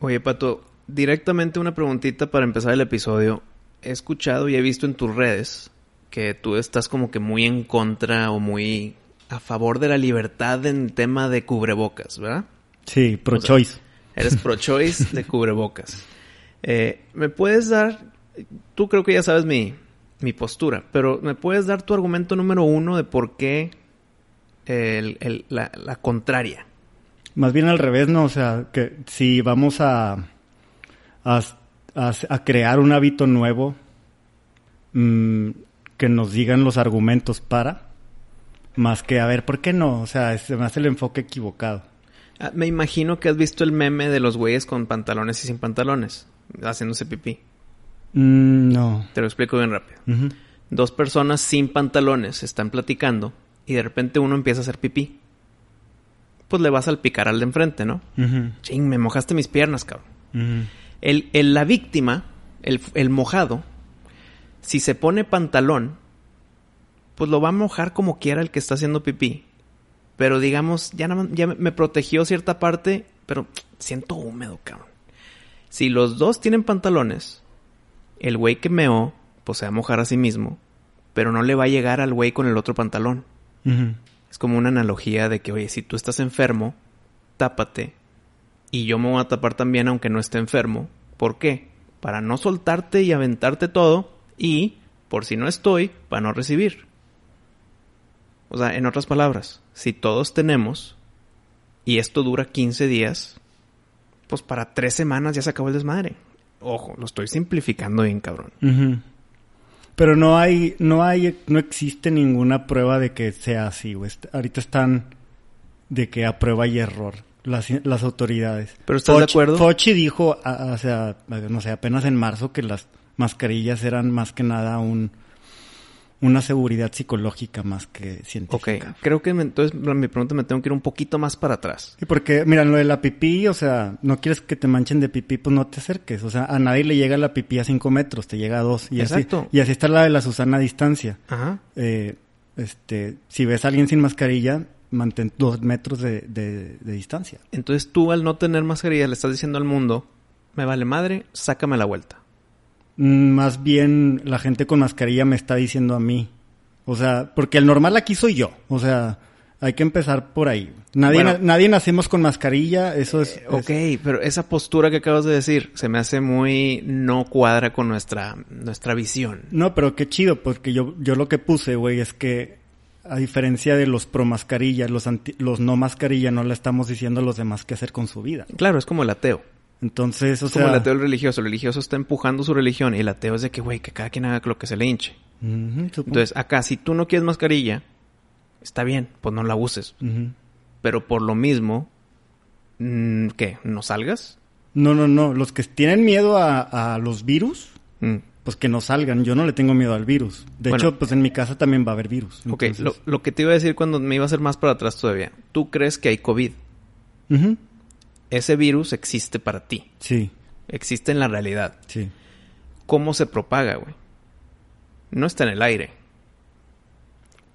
Oye, Pato, directamente una preguntita para empezar el episodio. He escuchado y he visto en tus redes que tú estás como que muy en contra o muy a favor de la libertad en tema de cubrebocas, ¿verdad? Sí, pro-choice. eres pro-choice de cubrebocas. Eh, ¿Me puedes dar, tú creo que ya sabes mi, mi postura, pero ¿me puedes dar tu argumento número uno de por qué el, el, la, la contraria? Más bien al revés, ¿no? O sea, que si vamos a, a, a, a crear un hábito nuevo, mmm, que nos digan los argumentos para, más que a ver, ¿por qué no? O sea, se me hace el enfoque equivocado. Ah, Me imagino que has visto el meme de los güeyes con pantalones y sin pantalones, haciéndose pipí. Mm, no. Te lo explico bien rápido. Dos personas sin pantalones están platicando y de repente uno empieza a hacer pipí. Pues le vas al picar al de enfrente, ¿no? Ujú. Ching, me mojaste mis piernas, cabrón. El, el- la víctima, el, el mojado, si se pone pantalón, pues lo va a mojar como quiera el que está haciendo pipí. Pero digamos, ya, ya me- protegió cierta parte, pero siento húmedo, cabrón. Si los dos tienen pantalones, el güey que meó, pues se va a mojar a sí mismo, pero no le va a llegar al güey con el otro pantalón. Ujú. Es como una analogía de que, oye, si tú estás enfermo, tápate. Y yo me voy a tapar también aunque no esté enfermo. ¿Por qué? Para no soltarte y aventarte todo. Y, por si no estoy, para no recibir. O sea, en otras palabras, si todos tenemos, y esto dura 15 días, pues para tres semanas ya se acabó el desmadre. Ojo, lo estoy simplificando bien, cabrón. Pero no hay, no hay, no existe ninguna prueba de que sea así, güey. Ahorita están de que a prueba y error las, las autoridades. ¿Pero estás de acuerdo? Fauci dijo, o sea, no sé, apenas en marzo que las mascarillas eran más que nada un, una seguridad psicológica más que Ok, científica. creo que me- entonces mi pregunta me tengo que ir un poquito más para atrás. Sí, porque, mira, lo de la pipí, o sea, no quieres que te manchen de pipí, pues no te acerques. O sea, a nadie le llega la pipí a cinco metros, te llega a dos. Y Exacto. Así, y así está la de la Susana a distancia. Ajá. Eh, este, si ves a alguien sin mascarilla, mantén dos metros de, de- de distancia. Entonces tú al no tener mascarilla le estás diciendo al mundo, me vale madre, sácame la vuelta. Mm, Más bien, la gente con mascarilla me está diciendo a mí. O sea, porque el normal aquí soy yo. O sea, hay que empezar por ahí. Nadie, Bueno. na- nadie nacemos con mascarilla, eso es... es- Ok, pero esa postura que acabas de decir se me hace muy no cuadra con nuestra, nuestra visión. No, pero qué chido, porque yo, yo lo que puse, güey, es que a diferencia de los pro mascarilla, los, anti- los no mascarilla, no le estamos diciendo a los demás qué hacer con su vida. Claro, es como el ateo. Entonces, o Es como sea... el ateo el religioso. El religioso está empujando su religión y el ateo es de que, güey, que cada quien haga lo que se le hinche. Entonces, acá, si tú no quieres mascarilla, está bien, pues no la uses. Pero por lo mismo, mm, ¿qué? ¿No salgas? No, no, no. Los que tienen miedo a, a los virus, Mm. pues que no salgan. Yo no le tengo miedo al virus. De Bueno. hecho, pues en mi casa también va a haber virus. Ok, Entonces- lo, lo que te iba a decir cuando me iba a hacer más para atrás todavía. ¿Tú crees que hay COVID? Ese virus existe para ti. Sí, Existe en la realidad. sí. ¿Cómo se propaga, güey? No está en el aire.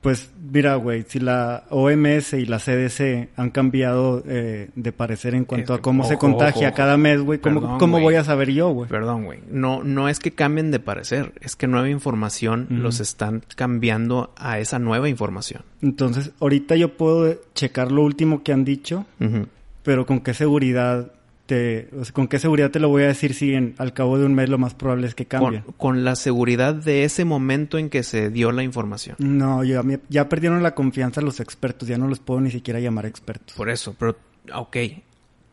Pues mira, güey, si la OMS y la CDC han cambiado eh, de parecer en cuanto a cómo se contagia ojo, cada mes, güey, ¿cómo, Perdón, cómo voy a saber yo, güey? Perdón, güey. No, no es que cambien de parecer. Es que nueva información los están cambiando a esa nueva información. Entonces, ahorita yo puedo checar lo último que han dicho. Pero con qué seguridad te, o sea, con qué seguridad te lo voy a decir si en, al cabo de un mes lo más probable es que cambie. Con, con la seguridad de ese momento en que se dio la información. No, ya, me- ya perdieron la confianza los expertos, ya no los puedo ni siquiera llamar expertos. Por eso, pero, ok.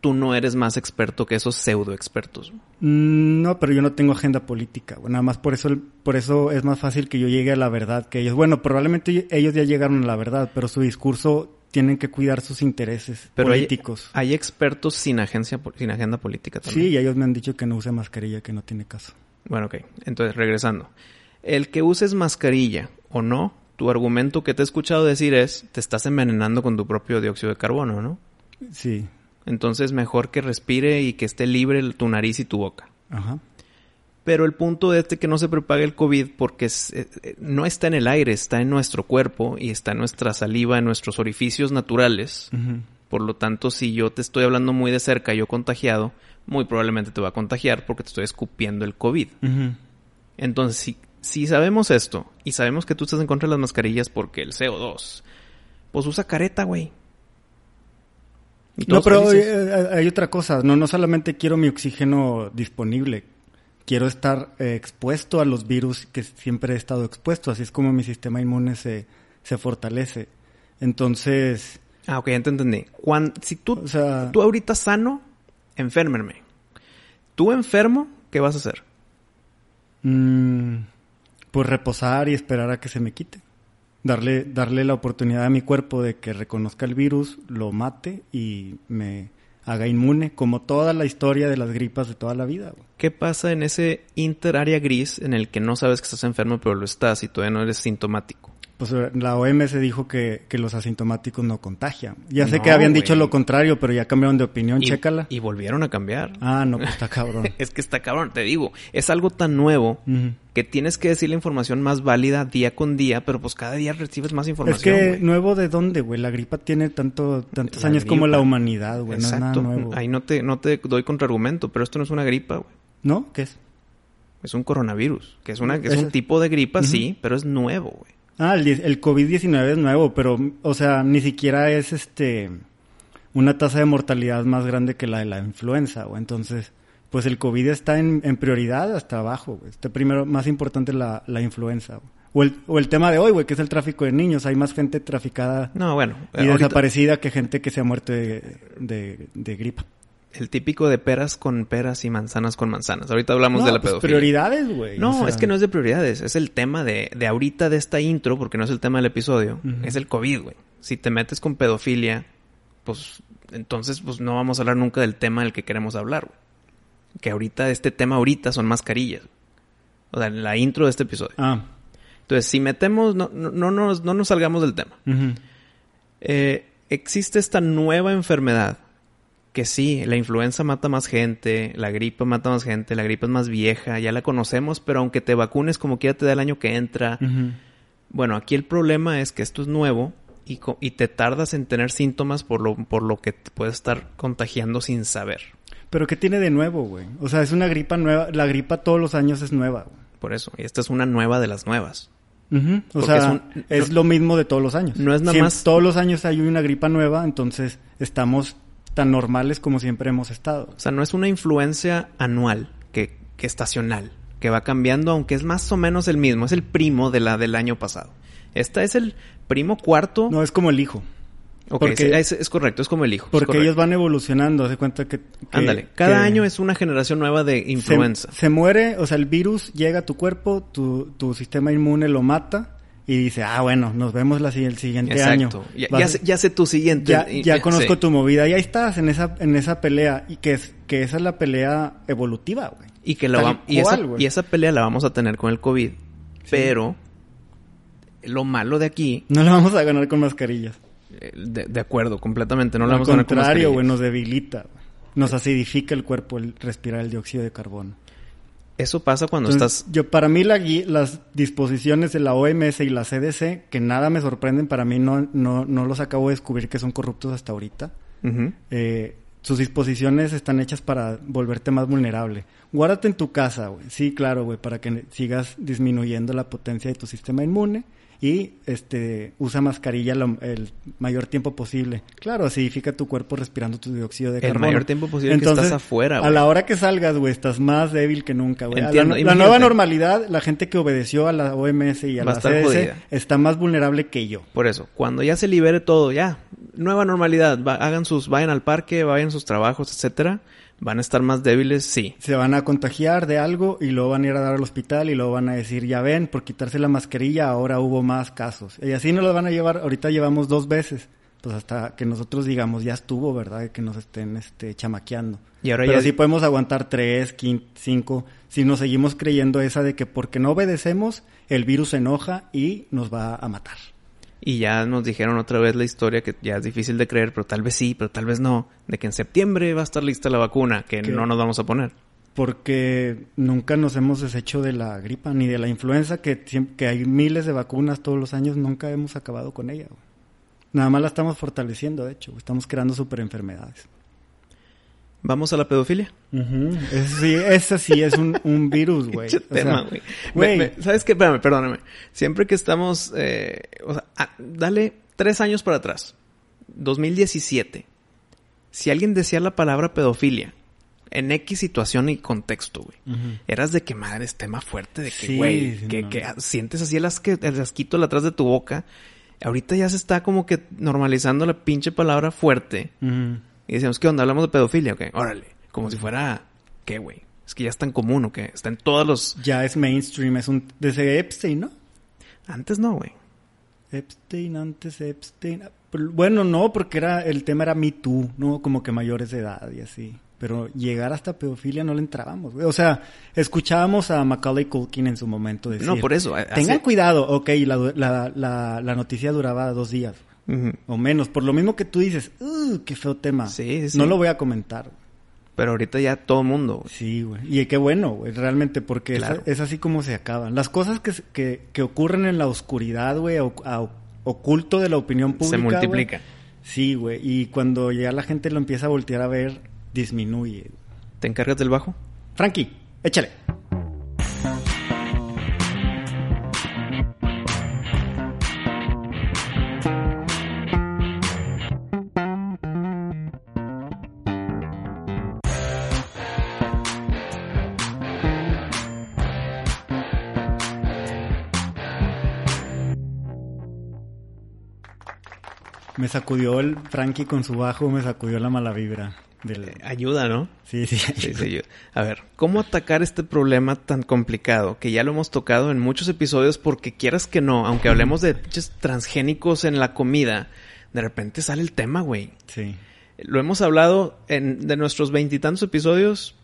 Tú no eres más experto que esos pseudo expertos. Mm, No, pero yo no tengo agenda política, güey. Nada más por eso, por eso es más fácil que yo llegue a la verdad que ellos. Bueno, probablemente ellos ya llegaron a la verdad, pero su discurso tienen que cuidar sus intereses Pero hay- políticos. Hay, expertos sin agencia, sin agenda política también. Sí, y ellos me han dicho que no use mascarilla, que no tiene caso. Bueno, ok. Entonces, regresando. El que uses mascarilla o no, tu argumento que te he escuchado decir es, te estás envenenando con tu propio dióxido de carbono, ¿no? Sí, Entonces, mejor que respire y que esté libre tu nariz y tu boca. ajá. Pero el punto de este que no se propague el COVID porque es- eh, eh, no está en el aire, está en nuestro cuerpo y está en nuestra saliva, en nuestros orificios naturales. Por lo tanto, si yo te estoy hablando muy de cerca, yo contagiado, muy probablemente te va a contagiar porque te estoy escupiendo el COVID. Entonces, si, si sabemos esto y sabemos que tú estás en contra de las mascarillas porque el CO2, pues usa careta, güey. No, pero eh, hay otra cosa. No, no solamente quiero mi oxígeno disponible. Quiero estar eh, expuesto a los virus que siempre he estado expuesto. Así es como mi sistema inmune se, se fortalece. Entonces... Ah, ok, ya te entendí. si tú, tú ahorita sano, enfermerme. Tú enfermo, ¿qué vas a hacer? Mm, pues reposar y esperar a que se me quite. Darle, darle la oportunidad a mi cuerpo de que reconozca el virus, lo mate y me haga inmune, como toda la historia de las gripas de toda la vida. ¿Qué pasa en ese inter área gris en el que no sabes que estás enfermo pero lo estás y todavía no eres sintomático? Pues la OMS dijo que, que los asintomáticos no contagian. Ya sé que habían dicho lo contrario, pero ya cambiaron de opinión, chécala. Y volvieron a cambiar. Ah, no, pues está cabrón. es que está cabrón, te digo. Es algo tan nuevo que tienes que decir la información más válida día con día, pero pues cada día recibes más información. Es que nuevo de dónde, güey. La gripa tiene tanto, tantos años como la humanidad, güey. No es nada nuevo. Ahí no te, no te doy contraargumento, pero esto no es una gripa, güey. ¿No? ¿Qué es? Es un coronavirus, que es, una, que es, un tipo de gripa, sí, pero es nuevo, güey. Ah, el, COVID-19 es nuevo, pero, o sea, ni siquiera es este una tasa de mortalidad más grande que la de la influenza, o entonces, pues el COVID está en, prioridad hasta abajo, güey. Este primero, más importante la, la influenza, O el, o el tema de hoy, güey, que es el tráfico de niños. Hay más gente traficada no, bueno, y desaparecida que gente que se ha muerto de, de gripa el típico de peras con peras y manzanas con manzanas. Ahorita hablamos de la pues pedofilia. prioridades, güey. No, es que no es de prioridades. Es el tema de, de ahorita de esta intro, porque no es el tema del episodio. Es el COVID, güey. Si te metes con pedofilia, pues entonces pues no vamos a hablar nunca del tema del que queremos hablar, güey. Que ahorita, este tema ahorita son mascarillas. O sea, la intro de este episodio. Ah. Entonces, si metemos, no, no, no, nos, no nos salgamos del tema. Eh, existe esta nueva enfermedad que sí, la influenza mata más gente, la gripe mata más gente, la gripe es más vieja, ya la conocemos, pero aunque te vacunes como quiera te da el año que entra. Bueno, aquí el problema es que esto es nuevo y, y, te tardas en tener síntomas por lo, por lo que te puedes estar contagiando sin saber. Pero ¿qué tiene de nuevo, güey? O sea, es una gripa nueva, la gripa todos los años es nueva. Por eso, y esta es una nueva de las nuevas. O sea, es, lo mismo de todos los años. No es nada más. Todos los años hay una gripa nueva, entonces estamos tan normales como siempre hemos estado. O sea, no es una influencia anual, que, que estacional, que va cambiando, aunque es más o menos el mismo, es el primo de la del año pasado. Esta es el primo cuarto. No, es como el hijo. porque, es, correcto, es como el hijo. Porque ellos van evolucionando, hace cuenta que... Ándale, cada año es una generación nueva de influenza. Se, muere, o sea, el virus llega a tu cuerpo, tu, tu sistema inmune lo mata y dice, ah, bueno, nos vemos la, el siguiente año. Ya, ya, sé, ya, sé, tu siguiente. Ya, ya conozco tu movida. Y ahí estás en esa, en esa pelea. Y que, es, que esa es la pelea evolutiva, güey. Y que la y, esa, y, esa, pelea la vamos a tener con el COVID. Pero lo malo de aquí... No la vamos a ganar con mascarillas. Eh, de, acuerdo, completamente. No la vamos a ganar con mascarillas. Al contrario, güey, nos debilita. Nos acidifica el cuerpo el respirar el dióxido de carbono. Eso pasa cuando estás... Yo, para mí las disposiciones de la OMS y la CDC, que nada me sorprenden, para mí no, no, no los acabo de descubrir que son corruptos hasta ahorita. Eh, sus disposiciones están hechas para volverte más vulnerable. Guárdate en tu casa, güey. Sí, claro, güey, para que sigas disminuyendo la potencia de tu sistema inmune y este usa mascarilla el mayor tiempo posible. Claro, acidifica tu cuerpo respirando tu dióxido de carbono. El mayor tiempo posible Entonces, que estás afuera, güey. A la hora que salgas, güey, estás más débil que nunca, güey. La, la, nueva normalidad, la gente que obedeció a la OMS y a la CDC está más vulnerable que yo. Por eso, cuando ya se libere todo, ya, nueva normalidad, hagan sus, vayan al parque, vayan a sus trabajos, etcétera ¿Van a estar más débiles? Sí. Se van a contagiar de algo y luego van a ir a dar al hospital y luego van a decir, ya ven, por quitarse la mascarilla ahora hubo más casos. Y así nos lo van a llevar, ahorita llevamos dos veces. Pues hasta que nosotros digamos, ya estuvo, ¿verdad? Que nos estén este, chamaqueando. Y ahora Pero ya... sí podemos aguantar tres, cinco, si nos seguimos creyendo esa de que porque no obedecemos, el virus se enoja y nos va a matar. Y ya nos dijeron otra vez la historia que ya es difícil de creer, pero tal vez sí, pero tal vez no, de que en septiembre va a estar lista la vacuna, que no nos vamos a poner. Porque nunca nos hemos deshecho de la gripa ni de la influenza, que, que hay miles de vacunas todos los años, nunca hemos acabado con ella. Nada más la estamos fortaleciendo, de hecho. Estamos creando super enfermedades. ¿Vamos a la pedofilia? Eso sí, ese sí es un, un virus, güey. tema, güey. ¿Sabes qué? Espérame, perdóname. Siempre que estamos... Eh, o sea, ah, dale tres años para atrás. 2017. Si alguien decía la palabra pedofilia en X situación y contexto, güey. Eras de que madre es tema fuerte, de que, güey, que, que, sientes así el, asque, el asquito atrás de tu boca. Ahorita ya se está como que normalizando la pinche palabra fuerte. Y decíamos, ¿qué onda? ¿Hablamos de pedofilia? Ok, órale. Como si fuera, ¿qué, güey? Es que ya es tan común, ¿o qué? Está en todos los... Ya es mainstream, es un... Desde Epstein, ¿no? Antes no, güey. Epstein, antes Epstein... Bueno, no, porque era el tema era Me Too, ¿no? Como que mayores de edad y así. Pero llegar hasta pedofilia no le entrábamos, güey. O sea, escuchábamos a Macaulay Culkin en su momento decir... No, por eso. Tengan cuidado. Ok, la, la, la, la, noticia duraba dos días. O menos. Por lo mismo que tú dices, uh, qué feo tema. Sí, sí. No lo voy a comentar. Pero ahorita ya todo mundo. Sí, güey. Y qué bueno, güey, realmente, porque es, así como se acaban. Las cosas que, que, que ocurren en la oscuridad, güey, oculto de la opinión pública. Se multiplica. Sí, güey. Y cuando ya la gente lo empieza a voltear a ver, disminuye. ¿Te encargas del bajo? Frankie, échale. Me sacudió el Frankie con su bajo, me sacudió la mala vibra. Del... Ayuda, ¿no? Sí, sí. sí, sí. A ver, ¿cómo atacar este problema tan complicado? Que ya lo hemos tocado en muchos episodios porque quieras que no, aunque hablemos de transgénicos en la comida, de repente sale el tema, güey. Sí. Lo hemos hablado en, de nuestros veintitantos episodios,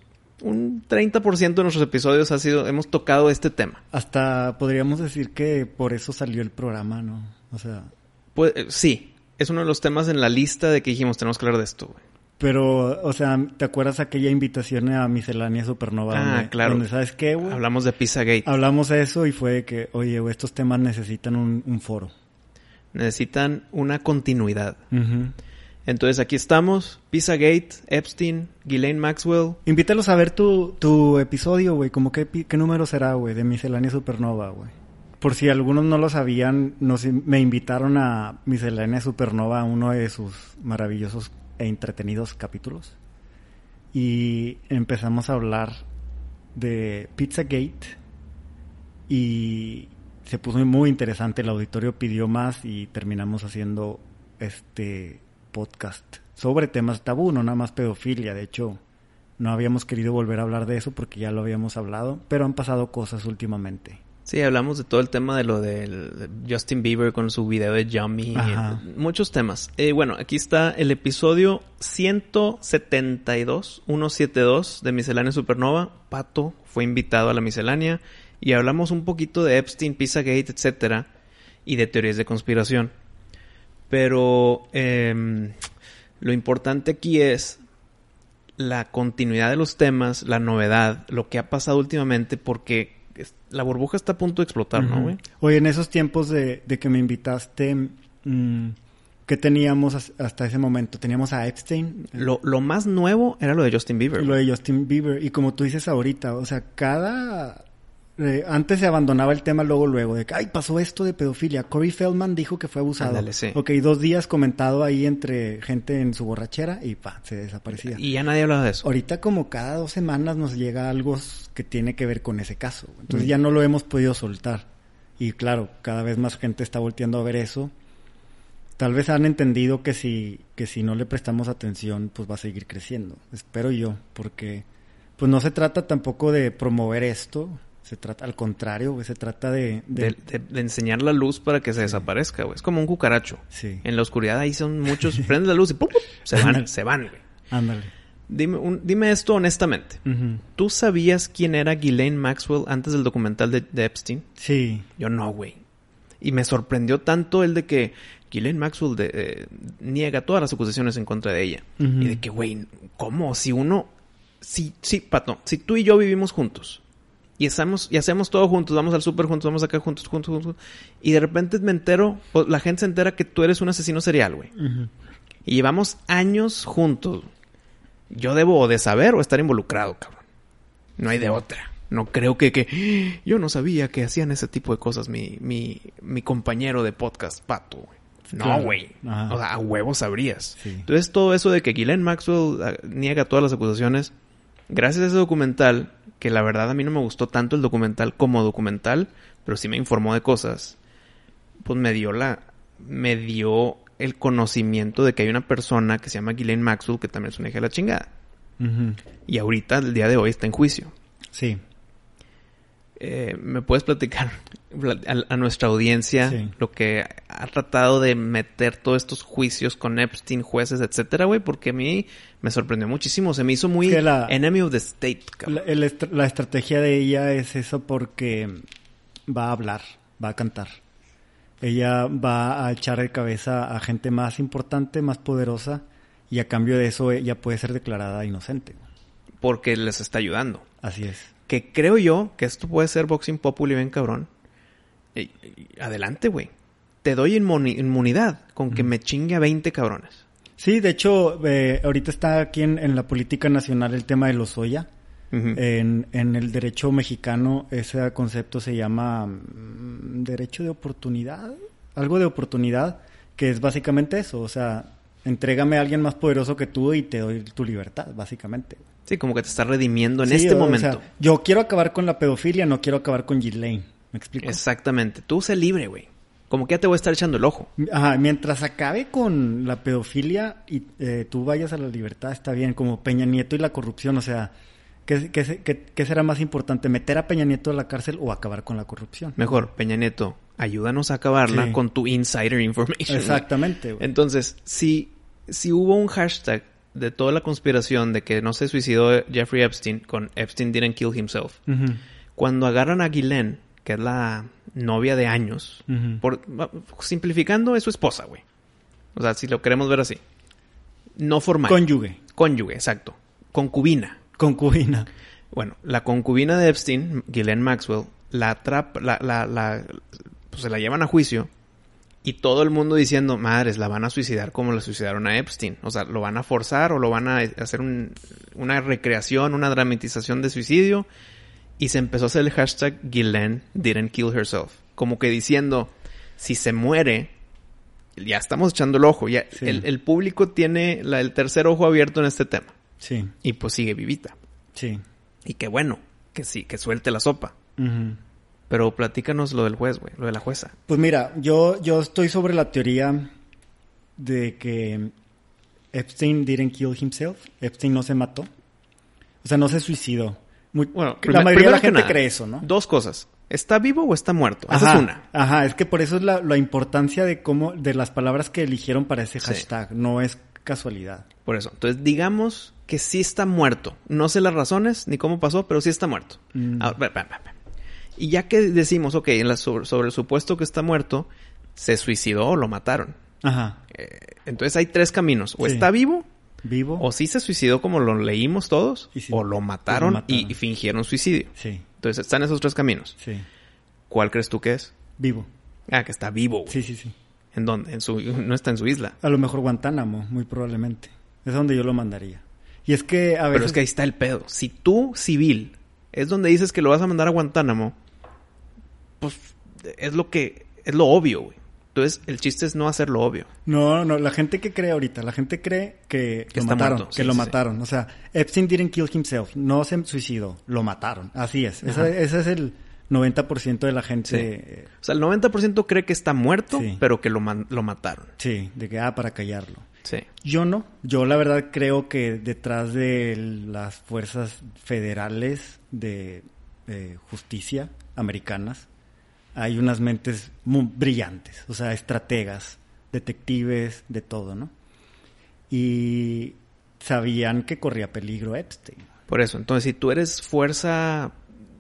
un 30% de nuestros episodios ha sido, hemos tocado este tema. Hasta podríamos decir que por eso salió el programa, ¿no? O sea... Pues sí, es uno de los temas en la lista de que dijimos tenemos que hablar de esto, güey. Pero, o sea, ¿te acuerdas aquella invitación a Miscelánea Supernova? Ah, claro. Donde, ¿sabes qué, güey? Hablamos de Pizzagate. Hablamos de eso y fue de que, oye, güey, estos temas necesitan un, foro. Necesitan una continuidad. Entonces aquí estamos, Pizzagate, Epstein, Ghislaine Maxwell. Invítalos a ver tu, tu episodio, güey. Como qué, qué número será, güey, de Miscelánea Supernova, güey. Por si algunos no lo sabían, nos, me invitaron a Miscelánea Supernova, uno de sus maravillosos e entretenidos capítulos. Y empezamos a hablar de Pizzagate y se puso muy interesante. El auditorio pidió más y terminamos haciendo este podcast sobre temas tabú, no nada más pedofilia. De hecho, no habíamos querido volver a hablar de eso porque ya lo habíamos hablado, pero han pasado cosas últimamente. Sí, hablamos de todo el tema de lo de Justin Bieber con su video de Yummy. muchos temas. Eh, bueno, aquí está el episodio 172, 172 de Miscelánea Supernova. Pato fue invitado a la miscelánea y hablamos un poquito de Epstein, Pizzagate, etcétera, y de teorías de conspiración. Pero em, lo importante aquí es la continuidad de los temas, la novedad, lo que ha pasado últimamente, porque la burbuja está a punto de explotar, ¿no, güey? Oye, en esos tiempos de, que me invitaste, mm, ¿qué teníamos hasta ese momento? Teníamos a Epstein. Lo, lo más nuevo era lo de Justin Bieber. Lo de Justin Bieber. Y como tú dices ahorita, o sea, cada eh, antes se abandonaba el tema luego, luego, de que, ay, pasó esto de pedofilia. Corey Feldman dijo que fue abusado. Ándale, sí. Ok, dos días comentado ahí entre gente en su borrachera y pa, se desaparecía. Y ya nadie hablaba de eso. Ahorita como cada dos semanas nos llega algo que tiene que ver con ese caso. Entonces mm. ya no lo hemos podido soltar. Y claro, cada vez más gente está volteando a ver eso. Tal vez han entendido que si, que si no le prestamos atención, pues va a seguir creciendo. Espero yo, porque pues no se trata tampoco de promover esto, se trata, al contrario, se trata de de... enseñar la luz para que se desaparezca, güey. Es como un cucaracho. Sí. En la oscuridad ahí son muchos, prende la luz y ¡pum! se van, se van, güey. Ándale. Dime, dime esto honestamente. ¿Tú sabías quién era Ghislaine Maxwell antes del documental de, Epstein? Sí. Yo no, güey. Y me sorprendió tanto el de que Ghislaine Maxwell eh, niega todas las acusaciones en contra de ella. Y de que, güey, ¿cómo? Si uno... Si, sí, Pato, si tú y yo vivimos juntos y hacemos, y hacemos todo juntos, vamos al súper juntos, vamos acá juntos, juntos, juntos. Y de repente me entero, o la gente se entera que tú eres un asesino serial, güey. Y llevamos años juntos. Yo debo de saber o estar involucrado, cabrón. No hay de otra. No creo que, que yo no sabía que hacían ese tipo de cosas mi, mi, mi compañero de podcast, Pato, güey. No, güey. O sea, a huevo sabrías. Sí. Entonces, todo eso de que Ghislaine Maxwell ah, niega todas las acusaciones, gracias a ese documental, que la verdad a mí no me gustó tanto el documental como documental, pero sí me informó de cosas, pues me dio la. me dio el conocimiento de que hay una persona que se llama Ghislaine Maxwell que también es una hija de la chingada. Y ahorita, el día de hoy, está en juicio. Sí. Eh, ¿Me puedes platicar a, a nuestra audiencia Sí. lo que ha tratado de meter todos estos juicios con Epstein, jueces, etcétera, güey? Porque a mí me sorprendió muchísimo. Se me hizo muy Es que la- enemy of the state, cabrón. La, el la estrategia de ella es eso porque va a hablar, va a cantar. Ella va a echar de cabeza a gente más importante, más poderosa, y a cambio de eso ella puede ser declarada inocente. Porque les está ayudando. Así es. Que creo yo que esto puede ser boxing populi bien cabrón. Y- y- adelante, güey. Te doy inmuni- inmunidad con que me chingue a 20 cabrones. Sí, de hecho, eh, ahorita está aquí en, en la política nacional el tema de los Oya. Ujú. En, en el derecho mexicano ese concepto se llama mm, derecho de oportunidad, algo de oportunidad, que es básicamente eso, o sea, entrégame a alguien más poderoso que tú y te doy tu libertad, básicamente. Sí, como que te está redimiendo en Sí, este o momento. sea, yo quiero acabar con la pedofilia, no quiero acabar con Ghislaine, ¿me explico? Exactamente. Tú sé libre, güey. Como que ya te voy a estar echando el ojo. Ajá, mientras acabe con la pedofilia y eh, tú vayas a la libertad, está bien, como Peña Nieto y la corrupción, o sea, ¿qué, qué, se- qué- qué será más importante, meter a Peña Nieto a la cárcel o acabar con la corrupción? Mejor, Peña Nieto, ayúdanos a acabarla Sí. con tu insider information. Exactamente, güey. Entonces, si, si hubo un hashtag de toda la conspiración de que no se suicidó Jeffrey Epstein con Epstein didn't kill himself, cuando agarran a Ghislaine, que es la novia de años, por, simplificando, es su esposa, güey. O sea, si lo queremos ver así. No formal. Cónyuge, Cónyuge, exacto. Concubina. concubina. Bueno, la concubina de Epstein, Ghislaine Maxwell, la atrapa, la, la, la, pues se la llevan a juicio y todo el mundo diciendo, madres, la van a suicidar como la suicidaron a Epstein. O sea, lo van a forzar o lo van a hacer un- una recreación, una dramatización de suicidio. Y se empezó a hacer el hashtag Ghislaine didn't kill herself. Como que diciendo, si se muere, ya estamos echando el ojo. Ya, Sí. el, el público tiene la- el tercer ojo abierto en este tema. Sí, Y pues sigue vivita. sí. Y qué bueno, que sí, que suelte la sopa. Pero platícanos lo del juez, güey, lo de la jueza. Pues mira, yo, yo estoy sobre la teoría de que Epstein didn't kill himself. Epstein no se mató. O sea, no se suicidó. Muy- Bueno, la mayoría de la gente nada, cree eso, ¿no? Dos cosas. ¿Está vivo o está muerto? Esa Ajá, es una. Ajá, es que por eso es la, la importancia de cómo, de las palabras que eligieron para ese Sí. hashtag. No es casualidad. Por eso. Entonces, digamos que sí está muerto. No sé las razones ni cómo pasó, pero sí está muerto. Mm. Ahora. Y ya que decimos, ok, en la- sobre, sobre el supuesto que está muerto, se suicidó o lo mataron. Ajá. Eh, entonces hay tres caminos. O Sí. está vivo, Vivo. o sí se suicidó como lo leímos todos, o lo mataron, O lo mataron. Y, y fingieron suicidio. Sí, Entonces están esos tres caminos. sí. ¿Cuál crees tú que es? Vivo. Ah, que está vivo. güey. Sí, sí, sí. ¿En dónde? En su, no está en su isla. A lo mejor Guantánamo, muy probablemente. Es donde yo lo mandaría. Y es que a veces... Pero es que ahí está el pedo. Si tú, civil, es donde dices que lo vas a mandar a Guantánamo, pues es lo que, es lo obvio, güey. Entonces, el chiste es no hacer lo obvio. No, no, la gente que cree ahorita, la gente cree que, Que lo está mataron, muerto, que sí, lo sí, mataron. O sea, Epstein didn't kill himself, no se suicidó, lo mataron. Así es. Esa- Ajá. ese es el 90% de la gente. O sea, el 90% cree que está muerto, pero que lo, mataron. Sí, de que, ah, para callarlo. Sí. Yo no. Yo la verdad creo que detrás de las fuerzas federales de eh, justicia americanas hay unas mentes muy brillantes, o sea, estrategas, detectives, de todo, ¿no? Y sabían que corría peligro Epstein. Por eso, entonces, si tú eres fuerza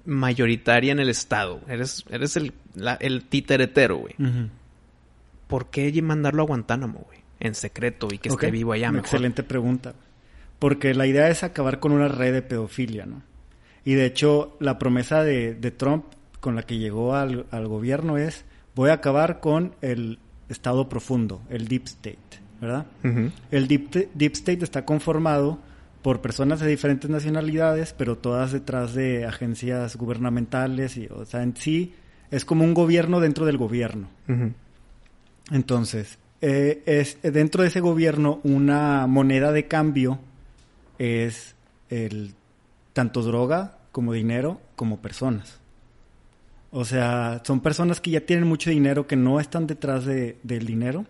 mayoritaria en el Estado, eres, eres el, la- el titeretero, güey. ¿Por qué mandarlo a Guantánamo, güey? En secreto y que esté vivo allá mejor. Excelente pregunta. Porque la idea es acabar con una red de pedofilia, ¿no? Y de hecho, la promesa de, de Trump con la que llegó al, al, gobierno es, voy a acabar con el Estado profundo, el Deep State, ¿verdad? Uh -huh. El deep, deep State está conformado por personas de diferentes nacionalidades, pero todas detrás de agencias gubernamentales, y, o sea, en sí es como un gobierno dentro del gobierno. Uh -huh. Entonces, eh, es dentro de ese gobierno una moneda de cambio es el tanto droga como dinero como personas. O sea, son personas que ya tienen mucho dinero que no están detrás de, del dinero.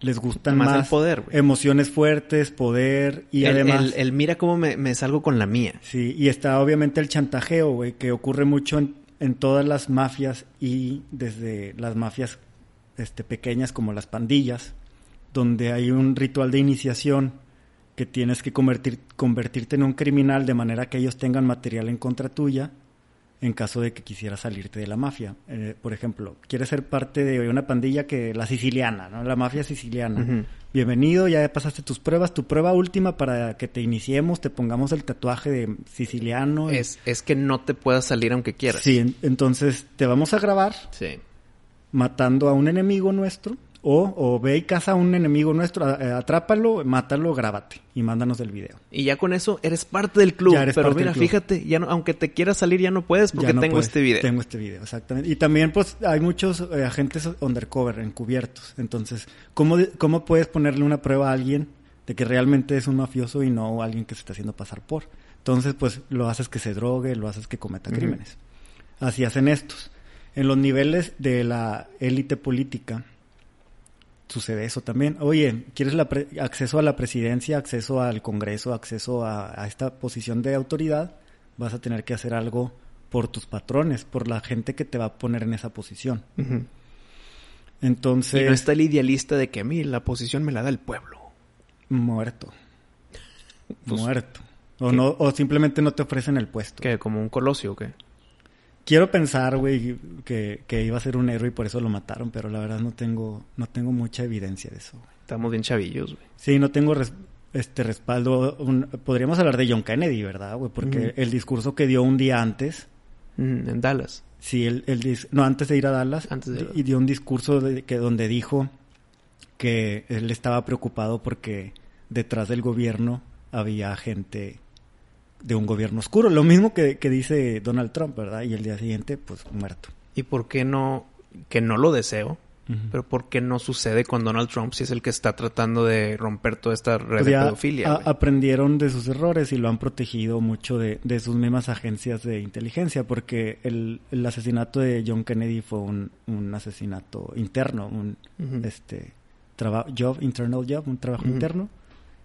Les gustan más, más el poder, wey. emociones fuertes, poder y el, además... El, el, mira cómo me, me, salgo con la mía. Sí, y está obviamente el chantajeo, güey, que ocurre mucho en, en, todas las mafias y desde las mafias este, pequeñas como las pandillas, donde hay un ritual de iniciación que tienes que convertir, convertirte en un criminal de manera que ellos tengan material en contra tuya en caso de que quisieras salirte de la mafia. Eh, por ejemplo, quieres ser parte de una pandilla que la siciliana, ¿no? La mafia siciliana. Uh -huh. Bienvenido, ya pasaste tus pruebas. Tu prueba última para que te iniciemos, te pongamos el tatuaje de siciliano. Es, es que no te puedas salir aunque quieras. Sí, entonces te vamos a grabar sí. matando a un enemigo nuestro. O, o ve y caza a un enemigo nuestro, atrápalo, mátalo, grábate y mándanos el video. Y ya con eso eres parte del club. Pero mira, fíjate, ya no, aunque te quieras salir ya no puedes porque no tengo puedes, este video. Tengo este video, exactamente. Y también pues hay muchos eh, agentes undercover, encubiertos. Entonces, ¿cómo, ¿cómo puedes ponerle una prueba a alguien de que realmente es un mafioso y no alguien que se está haciendo pasar por? Entonces, pues lo haces que se drogue, lo haces que cometa uh -huh. crímenes. Así hacen estos. En los niveles de la élite política, sucede eso también. Oye, ¿quieres la acceso a la presidencia, acceso al Congreso, acceso a, a, esta posición de autoridad? Vas a tener que hacer algo por tus patrones, por la gente que te va a poner en esa posición. Uh -huh. Entonces... Y no está el idealista de que a mí la posición me la da el pueblo. Muerto. pues, Muerto. O, no, o simplemente no te ofrecen el puesto. ¿Qué? ¿Como un colosio o qué? Quiero pensar, güey, que, que, iba a ser un héroe y por eso lo mataron, pero la verdad no tengo, no tengo mucha evidencia de eso. Estamos bien chavillos, güey. Sí, no tengo res, este respaldo. Un, podríamos hablar de John Kennedy, ¿verdad, güey? Porque uh -huh. el discurso que dio un día antes. Uh -huh. En Dallas. Sí, el, el, no, antes de ir a Dallas. Antes de... Y dio un discurso de, que, donde dijo que él estaba preocupado porque detrás del gobierno había gente de un gobierno oscuro. Lo mismo que, que, dice Donald Trump, ¿verdad? Y el día siguiente, pues muerto. ¿Y por qué no? Que no lo deseo. Uh -huh. Pero ¿por qué no sucede con Donald Trump si es el que está tratando de romper toda esta red pues de pedofilia? Aprendieron de sus errores y lo han protegido mucho de, de sus mismas agencias de inteligencia, porque el, el, asesinato de John Kennedy fue un, un asesinato interno, un uh -huh. este job, internal job, un trabajo uh -huh. interno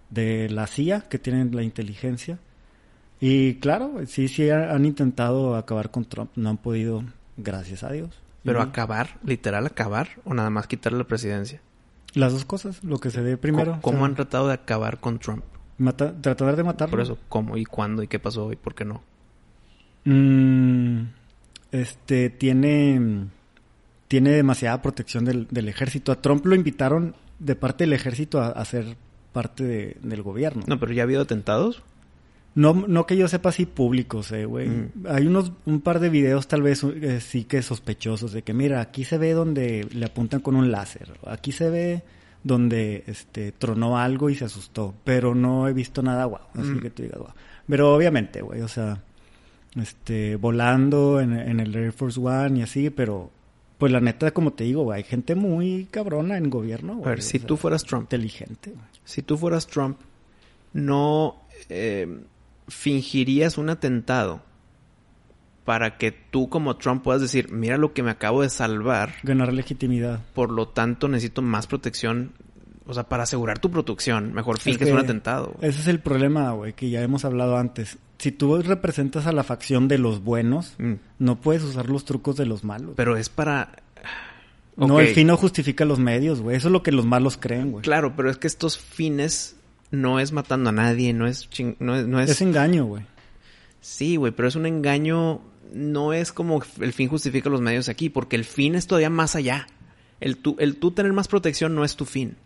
de la CIA que tienen la inteligencia y claro, sí, sí han intentado acabar con Trump, no han podido, gracias a Dios. Pero acabar, literal acabar, o nada más quitarle la presidencia. Las dos cosas, lo que se dé primero. ¿Cómo, cómo o sea, han tratado de acabar con Trump? Mata, tratar de matarlo. Por eso, ¿cómo y cuándo y qué pasó y por qué no? Mm, este tiene tiene demasiada protección del, del, ejército. A Trump lo invitaron de parte del ejército a, a ser parte de, del gobierno. No, pero ya ha habido atentados. No, no que yo sepa si públicos, eh, güey. Mm. Hay unos, un par de videos tal vez eh, sí que sospechosos de que, mira, aquí se ve donde le apuntan con un láser. Aquí se ve donde, este, tronó algo y se asustó. Pero no he visto nada guau. Así mm. que tú digas guau. Pero obviamente, güey, o sea, este, volando en, en, el Air Force One y así, pero, pues la neta, como te digo, güey, hay gente muy cabrona en gobierno, güey. A ver, si sea, tú fueras Trump. Inteligente, güey. Si tú fueras Trump, no... Eh, fingirías un atentado para que tú como Trump puedas decir, mira lo que me acabo de salvar. Ganar legitimidad. Por lo tanto, necesito más protección. O sea, para asegurar tu protección, mejor finges un atentado. Ese es el problema, güey, que ya hemos hablado antes. Si tú representas a la facción de los buenos, mm. no puedes usar los trucos de los malos. Pero es para... Okay. No, el fin no justifica los medios, güey. Eso es lo que los malos creen, güey. Claro, pero es que estos fines no es matando a nadie, no es... Ching, no, es, no es... es engaño, güey. Sí, güey, pero es un engaño... No es como el fin justifica los medios aquí, porque el fin es todavía más allá. El tú, el tú tener más protección no es tu fin.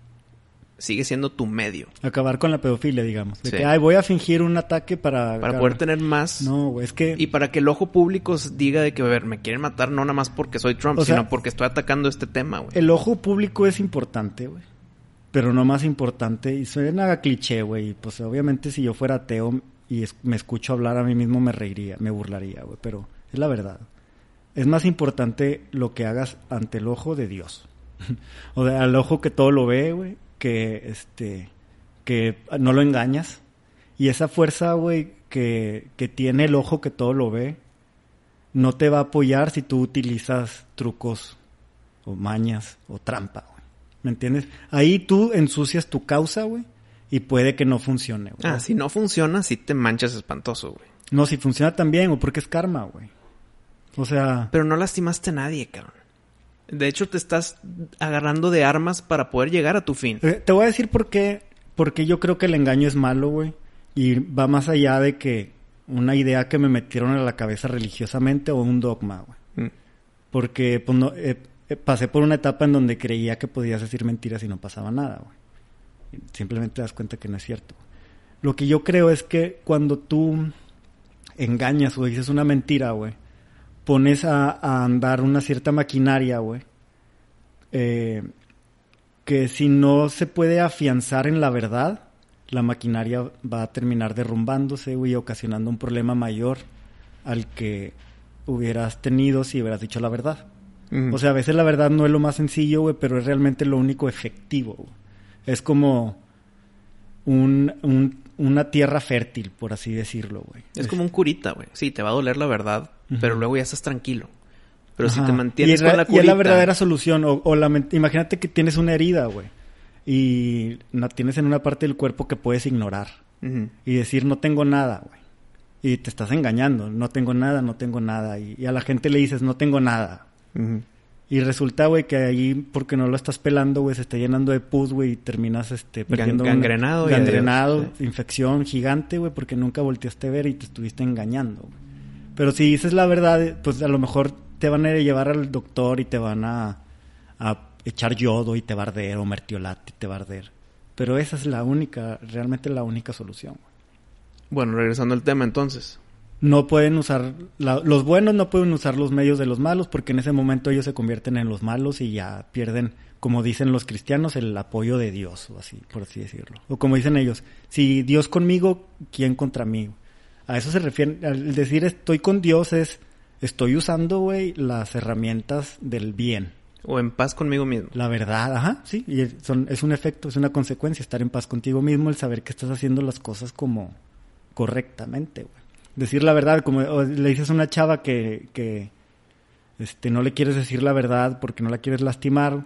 sigue siendo tu medio. Acabar con la pedofilia, digamos. De Sí. que, ay, voy a fingir un ataque para... Para poder tener más. No, güey, es que... Y para que el ojo público diga de que, a ver, me quieren matar no nada más porque soy Trump, O sea, sino porque estoy atacando este tema, güey. El ojo público es importante, güey. Pero no más importante. Y suena cliché, güey. Pues obviamente si yo fuera ateo y me escucho hablar a mí mismo me reiría, me burlaría, güey. Pero es la verdad. Es más importante lo que hagas ante el ojo de Dios. o sea, al ojo que todo lo ve, güey. Que, este, que no lo engañas. Y esa fuerza, güey, que, que tiene el ojo que todo lo ve, no te va a apoyar si tú utilizas trucos o mañas o trampa, güey. ¿Me entiendes? Ahí tú ensucias tu causa, güey, y puede que no funcione, güey. Ah, si no funciona, sí te manchas espantoso, güey. No, si funciona también, o porque es karma, güey. O sea, Pero no lastimaste a nadie, cabrón. De hecho, te estás agarrando de armas para poder llegar a tu fin. eh, te voy a decir por qué, porque yo creo que el engaño es malo, güey, y va más allá de que una idea que me metieron a la cabeza religiosamente o un dogma, güey. Mm. Porque pues, no, eh, pasé por una etapa en donde creía que podías decir mentiras y no pasaba nada, güey. Simplemente te das cuenta que no es cierto. Lo que yo creo es que cuando tú engañas o dices una mentira, güey, pones a, andar una cierta maquinaria, güey, eh, que si no se puede afianzar en la verdad, la maquinaria va a terminar derrumbándose, güey, ocasionando un problema mayor al que hubieras tenido si hubieras dicho la verdad. Mm. O sea, a veces la verdad no es lo más sencillo, güey, pero es realmente lo único efectivo. Es como un, un- una tierra fértil, por así decirlo, güey. es como un curita, güey. Sí, te va a doler la verdad, pero luego ya estás tranquilo. Pero si te mantienes y es, con la y es curita... la verdadera solución. O, o la imagínate que tienes una herida, güey. Y la tienes en una parte del cuerpo que puedes ignorar. Y decir, no tengo nada, güey. Y te estás engañando. No tengo nada, no tengo nada. Y, y a la gente le dices, no tengo nada. Y resulta, güey, que ahí, porque no lo estás pelando, güey, se está llenando de pus, güey, y terminas, este, perdiendo... gangrenado Gangrenado, adiós, infección gigante, güey, porque nunca volteaste a ver y te estuviste engañando, güey. Pero si dices la verdad, pues a lo mejor te van a llevar al doctor y te van a, a echar yodo y te va a arder, o mertiolate y te va a arder. Pero esa es la única, realmente la única solución, güey. Bueno, regresando al tema entonces. No pueden usar, la- los buenos no pueden usar los medios de los malos porque en ese momento ellos se convierten en los malos y ya pierden, como dicen los cristianos, el apoyo de Dios, o así, por así decirlo. O como dicen ellos, si Dios conmigo, ¿quién contra mí? A eso se refiere, al decir estoy con Dios es, estoy usando, güey, las herramientas del bien. O en paz conmigo mismo. La verdad, ajá, sí, y son- es un efecto, es una consecuencia, estar en paz contigo mismo, el saber que estás haciendo las cosas como correctamente, güey. Decir la verdad, como le dices a una chava que, que este, no le quieres decir la verdad porque no la quieres lastimar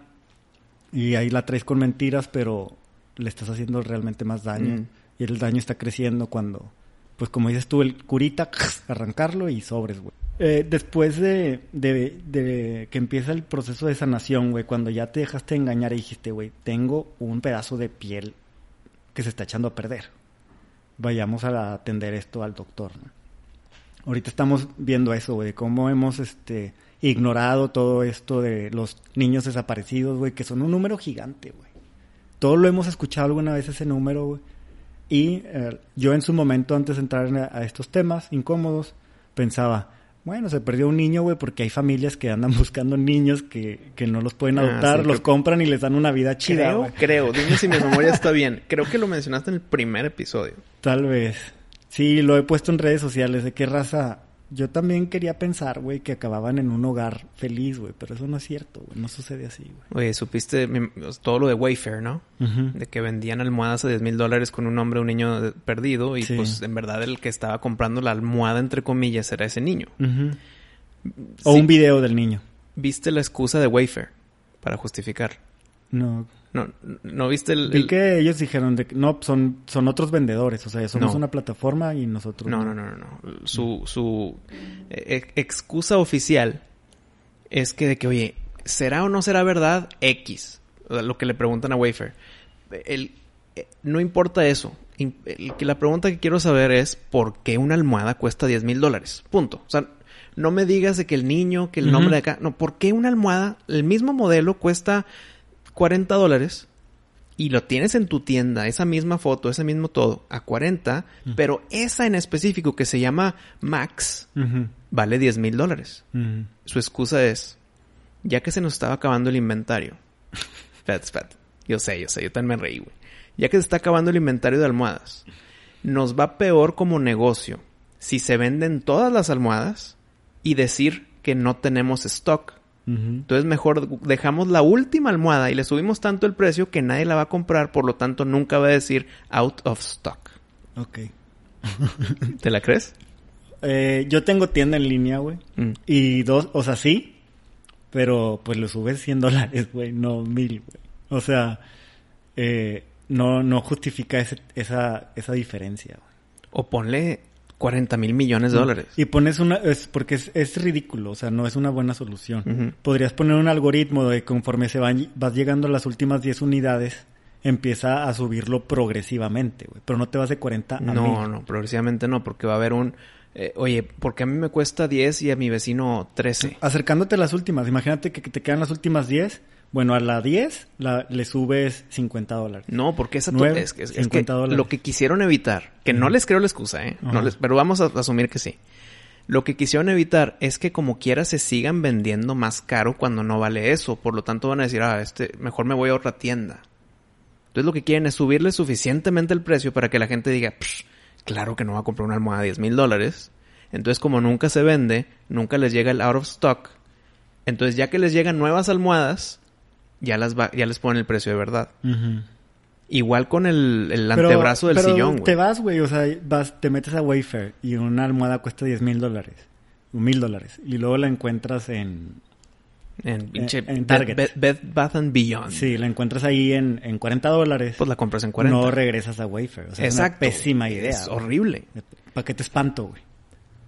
y ahí la traes con mentiras, pero le estás haciendo realmente más daño Mm. y el daño está creciendo cuando, pues como dices tú, el curita, arrancarlo y sobres, güey. Eh, después de, de, de que empieza el proceso de sanación, güey, cuando ya te dejaste engañar y dijiste, güey, tengo un pedazo de piel que se está echando a perder. Vayamos a atender esto al doctor. ¿no? Ahorita estamos viendo eso, güey, cómo hemos este, ignorado todo esto de los niños desaparecidos, güey, que son un número gigante, güey. Todo lo hemos escuchado alguna vez ese número, güey. Y eh, yo en su momento, antes de entrar en- a estos temas incómodos, pensaba, bueno, se perdió un niño, güey, porque hay familias que andan buscando niños que, que no los pueden Ah, adoptar, sí, los creo- compran y les dan una vida chida, creo, creo. Dime si mi memoria está bien. Creo que lo mencionaste en el primer episodio. Tal vez. Sí, lo he puesto en redes sociales de qué raza. Yo también quería pensar, güey, que acababan en un hogar feliz, güey, pero eso no es cierto, güey, no sucede así, güey. Oye, supiste todo lo de Wayfair, ¿no? De que vendían almohadas a 10 mil dólares con un hombre, un niño perdido. Y Sí. pues en verdad el que estaba comprando la almohada, entre comillas, era ese niño. Ujú. O Sí. un video del niño. ¿Viste la excusa de Wayfair para justificar? No. No, no viste el... Vi el- que ellos dijeron de que no, son, son otros vendedores, o sea, somos No. una plataforma y nosotros. No, no, no, no, no. Su, su eh, excusa oficial es que de que, oye, ¿será o no será verdad X? Lo que le preguntan a Wayfair. El, eh, no importa eso. El la pregunta que quiero saber es ¿por qué una almohada cuesta 10 mil dólares? Punto. O sea, no me digas de que el niño, que el nombre de acá. No, ¿por qué una almohada, el mismo modelo, cuesta 40 dólares? y lo tienes en tu tienda, esa misma foto, ese mismo todo, a 40, pero esa en específico que se llama Max, vale 10 mil dólares. Su excusa es, ya que se nos estaba acabando el inventario. espérate, espérate. Yo sé, yo sé, yo también me reí, güey. Ya que se está acabando el inventario de almohadas, nos va peor como negocio si se venden todas las almohadas y decir que no tenemos stock. Entonces mejor dejamos la última almohada y le subimos tanto el precio que nadie la va a comprar, por lo tanto nunca va a decir out of stock. Ok. ¿Te la crees? Eh, yo tengo tienda en línea, güey. Mm. Y dos, o sea, sí, pero pues lo subes 100 dólares, güey, no mil, güey. O sea, eh, no, no justifica ese- esa, esa diferencia, güey. O ponle 40 mil millones de dólares. Y pones una, es porque es, es ridículo, o sea, no es una buena solución. Podrías poner un algoritmo de conforme se van, vas llegando a las últimas 10 unidades, empieza a subirlo progresivamente, güey. Pero no te vas de 40 a No, 1000. no, progresivamente no, porque va a haber un... eh, oye, porque a mí me cuesta 10 y a mi vecino 13. Acercándote a las últimas, imagínate que te quedan las últimas 10. Bueno, a la 10 la, le subes 50 dólares. No, porque esa to- Nueve, es, que- es que 50 dólares. lo que quisieron evitar, que no les creo la excusa, ¿eh? No les- pero vamos a asumir que sí. Lo que quisieron evitar es que como quiera se sigan vendiendo más caro cuando no vale eso. Por lo tanto van a decir, ah, este, mejor me voy a otra tienda. Entonces lo que quieren es subirle suficientemente el precio para que la gente diga, "Psh, claro que no va a comprar una almohada de 10 mil dólares. Entonces como nunca se vende, nunca les llega el out of stock. Entonces ya que les llegan nuevas almohadas, ya las va- ya les ponen el precio de verdad. Igual con el, el Pero- antebrazo del pero sillón, Te güey. vas, güey, o sea, vas, te metes a Wayfair y una almohada cuesta 10 mil dólares. Mil dólares. Y luego la encuentras en... En pinche en- en Bed- Target. Bed, Bed Bath and Beyond. Sí, la encuentras ahí en, en 40 dólares. Pues la compras en 40. No regresas a Wayfair. O sea, Exacto. es una pésima idea. Es horrible. ¿Para qué te espanto, güey?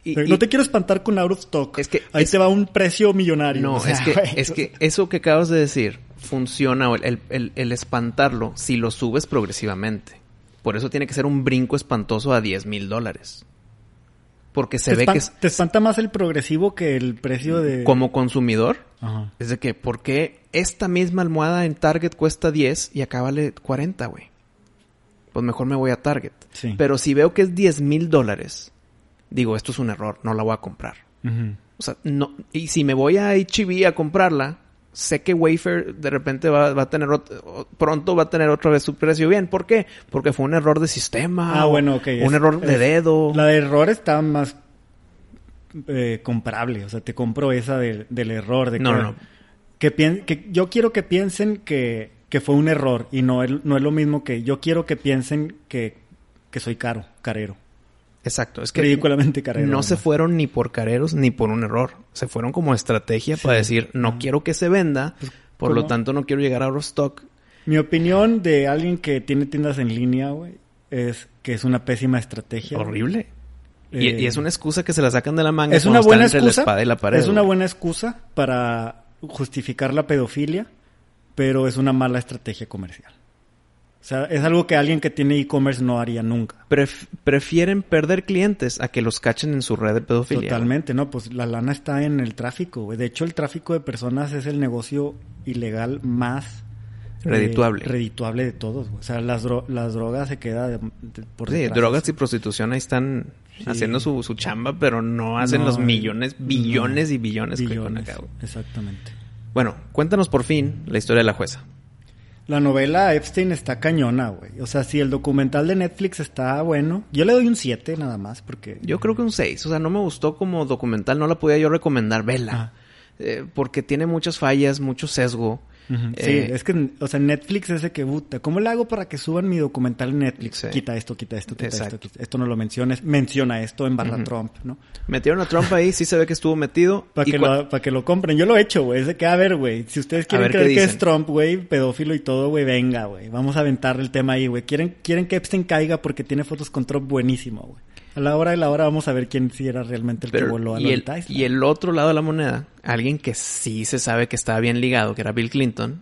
Y- Pero y- no te quiero espantar con out of stock. Es que- Ahí es- te va un precio millonario. No, o sea, es que, es que eso que acabas de decir funciona, o el, el- el- espantarlo, si lo subes progresivamente. Por eso tiene que ser un brinco espantoso a 10 mil dólares. Porque se ve que es- te espanta más el progresivo que el precio de... como consumidor, Ajá. es de que, ¿por qué esta misma almohada en Target cuesta 10 y acá vale 40, güey? Pues mejor me voy a Target. Sí. Pero si veo que es 10 mil dólares, digo, esto es un error, no la voy a comprar. O sea, no, y si me voy a HB a comprarla, sé que Wayfair de repente va, va a tener, pronto va a tener otra vez su precio bien. ¿Por qué? Porque fue un error de sistema. Ah, bueno, ok. Un es- error de es- dedo. La de error está más eh, comparable. O sea, te compro esa de- del error. De No, que, no, no. Que yo quiero que piensen que, que fue un error y no, el- no es lo mismo que yo quiero que piensen que, que soy caro, carero. Exacto. Es que Ridículamente no se fueron ni por careros ni por un error. Se fueron como estrategia para decir, no quiero que se venda, por lo tanto no quiero llegar a out of stock. Mi opinión de alguien que tiene tiendas en línea, güey, es que es una pésima estrategia. Horrible. Y, Eh, y es una excusa que se la sacan de la manga. es una están buena entre excusa. la espada y la pared. es una güey. buena excusa para justificar la pedofilia, pero es una mala estrategia comercial. O sea, es algo que alguien que tiene e-commerce no haría nunca. Pref- prefieren perder clientes a que los cachen en su red de pedofilia. Totalmente, ¿no? Pues la lana está en el tráfico, güey. De hecho, el tráfico de personas es el negocio ilegal más eh, Redituable. redituable de todos, güey. O sea, las, dro- las drogas se queda de- de- por Sí, detrás. drogas y prostitución ahí están Sí. haciendo su, su chamba, pero no hacen No, los eh, millones, billones no, y billones, que con billones, acá. Exactamente. Bueno, cuéntanos por fin la historia de la jueza. La novela Epstein está cañona, güey. O sea, si el documental de Netflix está bueno, yo le doy un 7 nada más porque... Yo creo que un 6. O sea, no me gustó como documental, no la podía yo recomendar, vela. Eh, porque tiene muchas fallas, mucho sesgo. Ujú. Eh, sí, es que, o sea, Netflix es que, puta, ¿cómo le hago para que suban mi documental en Netflix? Sí. Quita esto, quita esto, quita Exacto. esto, quita- esto no lo menciones, menciona esto en barra. Trump, ¿no? Metieron a Trump ahí, sí se ve que estuvo metido. Para que, lo, pa' que lo compren. Yo lo he hecho, güey. Es de que, a ver, güey, si ustedes quieren creer que es. Trump, güey, pedófilo y todo, güey, venga, güey. Vamos a aventar el tema ahí, güey. Quieren, quieren que Epstein caiga porque tiene fotos con Trump buenísimo, güey. A la hora de la hora vamos a ver quién sí era realmente el que voló a y, el, y el otro lado de la moneda, alguien que sí se sabe que estaba bien ligado, que era Bill Clinton,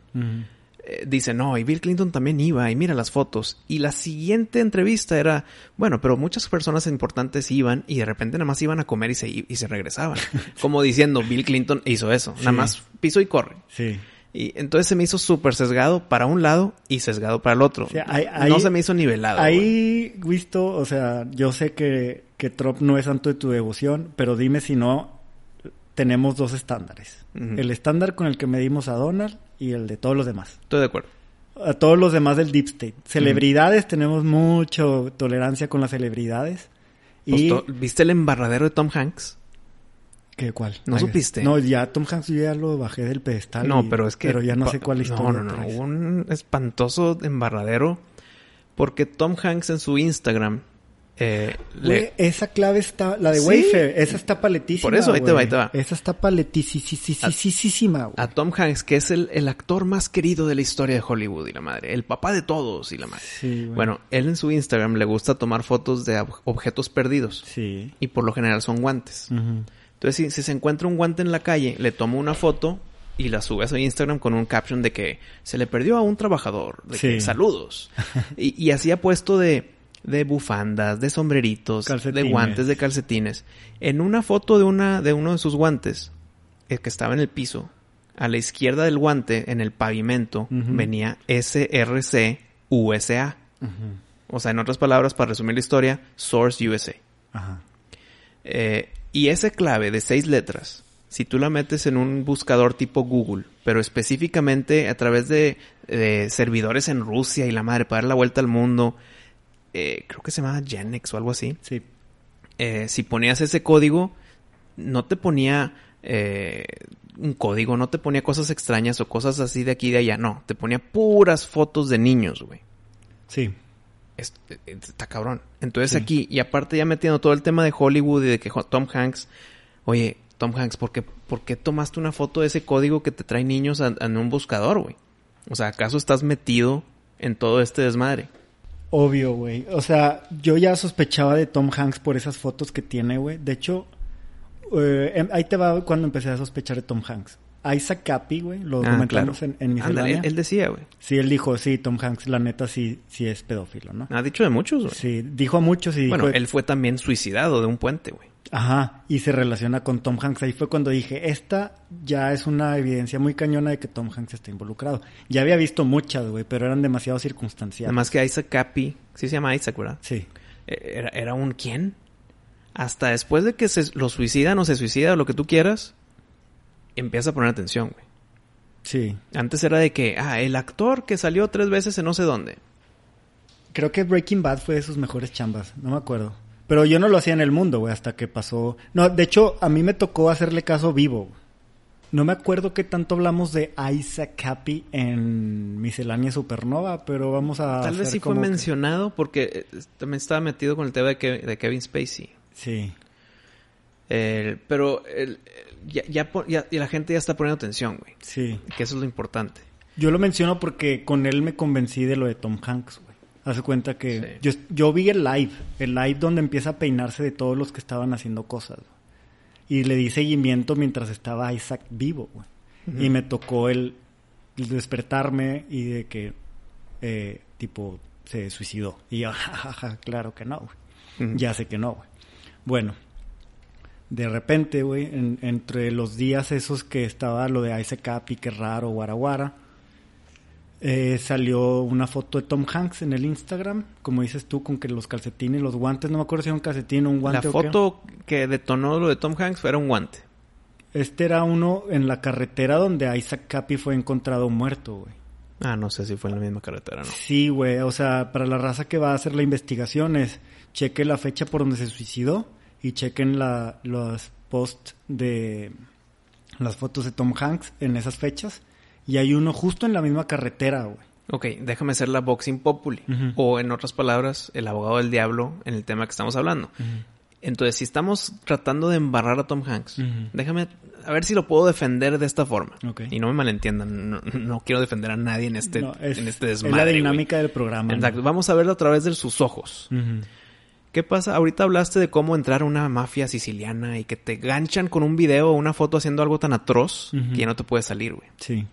eh, dice, no, y Bill Clinton también iba, y mira las fotos. Y la siguiente entrevista era, bueno, pero muchas personas importantes iban y de repente nada más iban a comer y se, y se regresaban. Como diciendo, Bill Clinton hizo eso, nada más piso y corre. Sí. Y entonces se me hizo súper sesgado para un lado y sesgado para el otro. O sea, no se me hizo nivelado. güey. Ahí, visto, o sea, yo sé que, que Trump no es santo de tu devoción, pero dime si no tenemos dos estándares. El estándar con el que medimos a Donald y el de todos los demás. Estoy de acuerdo. A todos los demás del Deep State. Celebridades, tenemos mucho tolerancia con las celebridades. Pues Y... ¿Viste el embarradero de Tom Hanks? ¿Qué, ¿Cuál? ¿No Ay, supiste? No, ya Tom Hanks yo ya lo bajé del pedestal. No, y- pero es que... Pero ya no sé cuál historia. No, no, no. un espantoso embarradero porque Tom Hanks en su Instagram eh, Güey, le... esa clave está, la de Sí. Wayfair, esa está paletísima. Por eso, ahí te va, ahí te va. Esa está paletísima. A Tom Hanks, que es el, el actor más querido de la historia de Hollywood y la madre. El papá de todos y la madre. Sí. Bueno, él en su Instagram le gusta tomar fotos de ob- objetos perdidos. Sí. Y por lo general son guantes. Ujú. Entonces, si, si se encuentra un guante en la calle, le toma una foto y la sube a su Instagram con un caption de que se le perdió a un trabajador, de que Sí. saludos. y, y así ha puesto de, de bufandas, de sombreritos, de guantes, de calcetines. En una foto de una, de uno de sus guantes, el que estaba en el piso, a la izquierda del guante, en el pavimento, Ujú. venía SRC USA. Ujú. O sea, en otras palabras, para resumir la historia, Source USA. Ajá. Eh, y esa clave de seis letras, si tú la metes en un buscador tipo Google, pero específicamente a través de, de servidores en Rusia y la madre para dar la vuelta al mundo, eh, creo que se llama Genex o algo así. Sí. eh, si ponías ese código, no te ponía eh, un código, no te ponía cosas extrañas o cosas así de aquí y de allá, no, te ponía puras fotos de niños, güey. Sí. Es- eh, está cabrón. Entonces Sí. aquí, y aparte ya metiendo todo el tema de Hollywood y de que Tom Hanks, oye, Tom Hanks, ¿por qué, por qué tomaste una foto de ese código que te trae niños a- en un buscador, güey? O sea, ¿acaso estás metido en todo este desmadre? Obvio, güey. O sea, yo ya sospechaba de Tom Hanks por esas fotos que tiene, güey. De hecho, eh, em- ahí te va cuando empecé a sospechar de Tom Hanks. Isaac Capi, güey, lo Ah, comentamos claro. en, en miscelánea. él, él decía, güey. Sí, él dijo, sí, Tom Hanks, la neta sí, sí es pedófilo, ¿no? Ha dicho de muchos, güey. Sí, dijo a muchos y bueno, dijo, él fue también suicidado de un puente, güey. Ajá, y se relaciona con Tom Hanks. Ahí fue cuando dije, esta ya es una evidencia muy cañona de que Tom Hanks está involucrado. Ya había visto muchas, güey, pero eran demasiado circunstanciales. Nada más que Isaac Capi, sí se llama Isaac, ¿verdad? Sí, Era, era un quién. Hasta después de que se lo suicidan o se suicida o lo que tú quieras, empieza a poner atención, güey. sí. Antes era de que, ah, el actor que salió tres veces en no sé dónde. Creo que Breaking Bad fue de sus mejores chambas, no me acuerdo. Pero yo no lo hacía en el mundo, güey, hasta que pasó... No, de hecho, a mí me tocó hacerle caso vivo. No me acuerdo qué tanto hablamos de Isaac Capi en Miscelánea Supernova, pero vamos a... Tal vez sí fue que- mencionado porque eh, también estaba metido con el tema de, Ke- de Kevin Spacey. Sí, Eh, pero el- ya, ya, la gente ya está poniendo atención, güey. sí. Que eso es lo importante. Yo lo menciono porque con él me convencí de lo de Tom Hanks, güey. Hace cuenta que Sí. yo, yo vi el live, el live donde empieza a peinarse de todos los que estaban haciendo cosas. güey. Y le di seguimiento mientras estaba Isaac vivo, güey. Y me tocó el, el despertarme y de que, eh, tipo, se suicidó. Y yo, jajaja, claro que no, güey. Ya sé que no, güey. Bueno, de repente, güey, en- entre los días esos que estaba lo de Isaac Capi, que raro, guaraguara, eh, salió una foto de Tom Hanks en el Instagram, como dices tú, con que los calcetines, los guantes, no me acuerdo si era un calcetín o un La guante o qué. foto que detonó lo de Tom Hanks era un guante. Este era uno en la carretera donde Isaac Capi fue encontrado muerto, güey. Ah, no sé si fue en la misma carretera, ¿no? Sí, güey, o sea, para la raza que va a hacer la investigación es cheque la fecha por donde se suicidó y chequen la, los posts de las fotos de Tom Hanks en esas fechas y hay uno justo en la misma carretera, güey. Ok, déjame ser la boxing populi. O en otras palabras, el abogado del diablo en el tema que estamos hablando. Entonces, si estamos tratando de embarrar a Tom Hanks, déjame a ver si lo puedo defender de esta forma. Ok. Y no me malentiendan, no, no quiero defender a nadie en este, No, es, en este es desmadre. la güey. dinámica del programa. Exacto, vamos a verlo a través de sus ojos. ¿Qué pasa? Ahorita hablaste de cómo entrar a una mafia siciliana y que te ganchan con un video o una foto haciendo algo tan atroz que ya no te puedes salir, güey. Sí.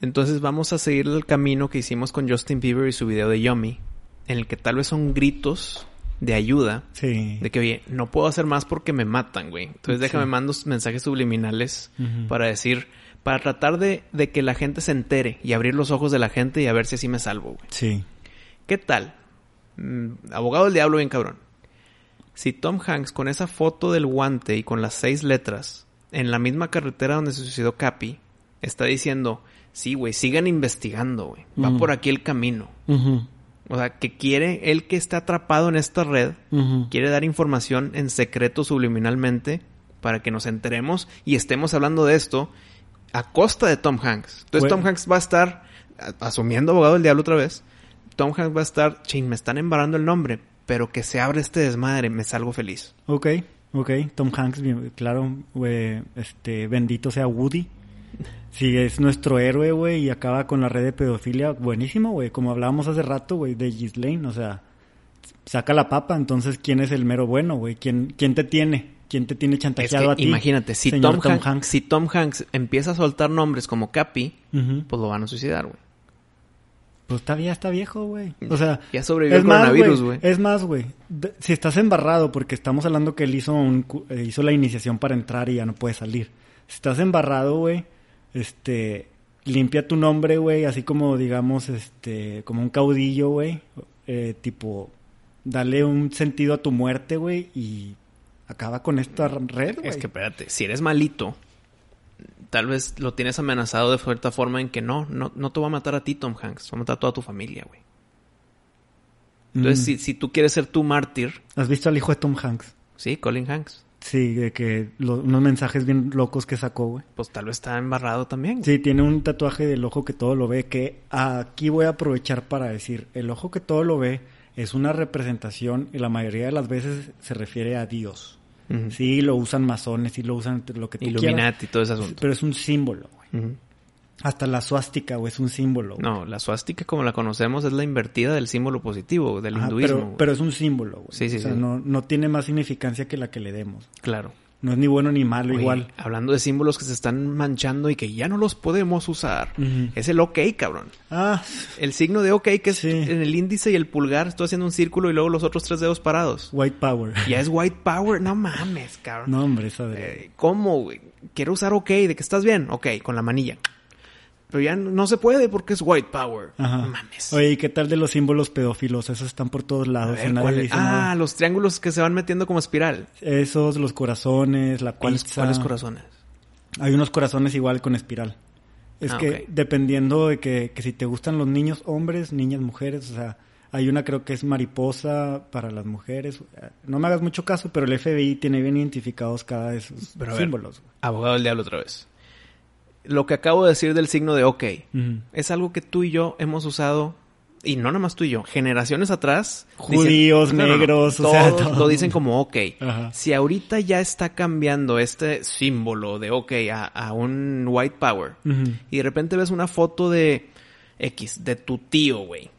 Entonces vamos a seguir el camino que hicimos con Justin Bieber y su video de Yummy, en el que tal vez son gritos de ayuda, Sí. de que, oye, no puedo hacer más porque me matan, güey. Entonces déjame mando mensajes subliminales para decir, para tratar de, de que la gente se entere y abrir los ojos de la gente y a ver si así me salvo, güey. Sí. ¿Qué tal? Mm, abogado del diablo, bien cabrón. Si Tom Hanks con esa foto del guante y con las seis letras en la misma carretera donde se suicidó Capi está diciendo, sí, güey, sigan investigando, güey. Va por aquí el camino. O sea, que quiere, él que está atrapado en esta red, quiere dar información en secreto subliminalmente para que nos enteremos y estemos hablando de esto a costa de Tom Hanks. Entonces Bueno. Tom Hanks va a estar, asumiendo abogado del diablo otra vez, Tom Hanks va a estar, ching, me están embarrando el nombre, pero que se abra este desmadre, me salgo feliz. Ok, ok. Tom Hanks, bien, claro, güey, este, bendito sea Woody. Si es nuestro héroe, güey, y acaba con la red de pedofilia, buenísimo, güey. Como hablábamos hace rato, güey, de Ghislaine, o sea, saca la papa, entonces, ¿quién es el mero bueno, güey? ¿Quién, ¿Quién te tiene? ¿Quién te tiene Es chantajeado que a ti? imagínate, si Tom, Hanks, si Tom Hanks empieza a soltar nombres como Capi, pues lo van a suicidar, güey. Pues está, ya está viejo, güey. O sea, Ya sobrevivió es el más, coronavirus, güey. Es más, güey. Si estás embarrado, porque estamos hablando que él hizo, un, eh, hizo la iniciación para entrar y ya no puede salir. Si estás embarrado, güey, este, limpia tu nombre, güey, así como, digamos, este, como un caudillo, güey. eh, tipo, dale un sentido a tu muerte, güey, y acaba con esta red, güey. Es que espérate, si eres malito, tal vez lo tienes amenazado de cierta forma en que no, no, no te va a matar a ti, Tom Hanks, va a matar a toda tu familia, güey. Entonces, Mm. si, si tú quieres ser tu mártir, ¿Has visto al hijo de Tom Hanks? sí, Colin Hanks, Sí, de que lo- unos mensajes bien locos que sacó, güey. pues tal vez está embarrado también. güey. Sí, tiene un tatuaje del ojo que todo lo ve, que aquí voy a aprovechar para decir, el ojo que todo lo ve es una representación y la mayoría de las veces se refiere a Dios. Sí, lo usan masones, sí lo usan lo que tú quieras, Illuminati y todo ese asunto. pero es un símbolo, güey. Hasta la suástica, güey, es un símbolo. güey. No, la suástica como la conocemos es la invertida del símbolo positivo, del Ajá, hinduismo. pero, pero es un símbolo, güey. Sí, sí, o sea, sí. No, no tiene más significancia que la que le demos. Claro. No es ni bueno ni malo, Oye, igual. Hablando de símbolos que se están manchando y que ya no los podemos usar. Es el OK, cabrón. Ah, El signo de OK, que es Sí. en el índice y el pulgar, estoy haciendo un círculo y luego los otros tres dedos parados. white power. Ya es white power. No mames, cabrón. No, hombre, esa de... Eh, ¿Cómo, güey? Quiero usar OK, de que estás bien. OK, con la manilla. Pero ya no se puede porque es white power. Ajá. No mames. Oye, ¿y qué tal de los símbolos pedófilos? Esos están por todos lados. ver, nadie Ah, nada. los triángulos que se van metiendo como espiral. Esos, los corazones, la ¿Cuáles, pizza. ¿Cuáles corazones? Hay unos corazones igual con espiral. Es Ah, que dependiendo de que, que si te gustan los niños hombres, niñas mujeres, o sea, hay una creo que es mariposa para las mujeres. No me hagas mucho caso, pero el FBI tiene bien identificados cada de esos Pero ver. símbolos. Abogado del diablo otra vez. Lo que acabo de decir del signo de OK es algo que tú y yo hemos usado, y no nada más tú y yo, generaciones atrás. Judíos, No, no, no, negros, o sea, todos lo dicen como OK. Ajá. Si ahorita ya está cambiando este símbolo de OK a, a un white power, y de repente ves una foto de X, de tu tío, güey.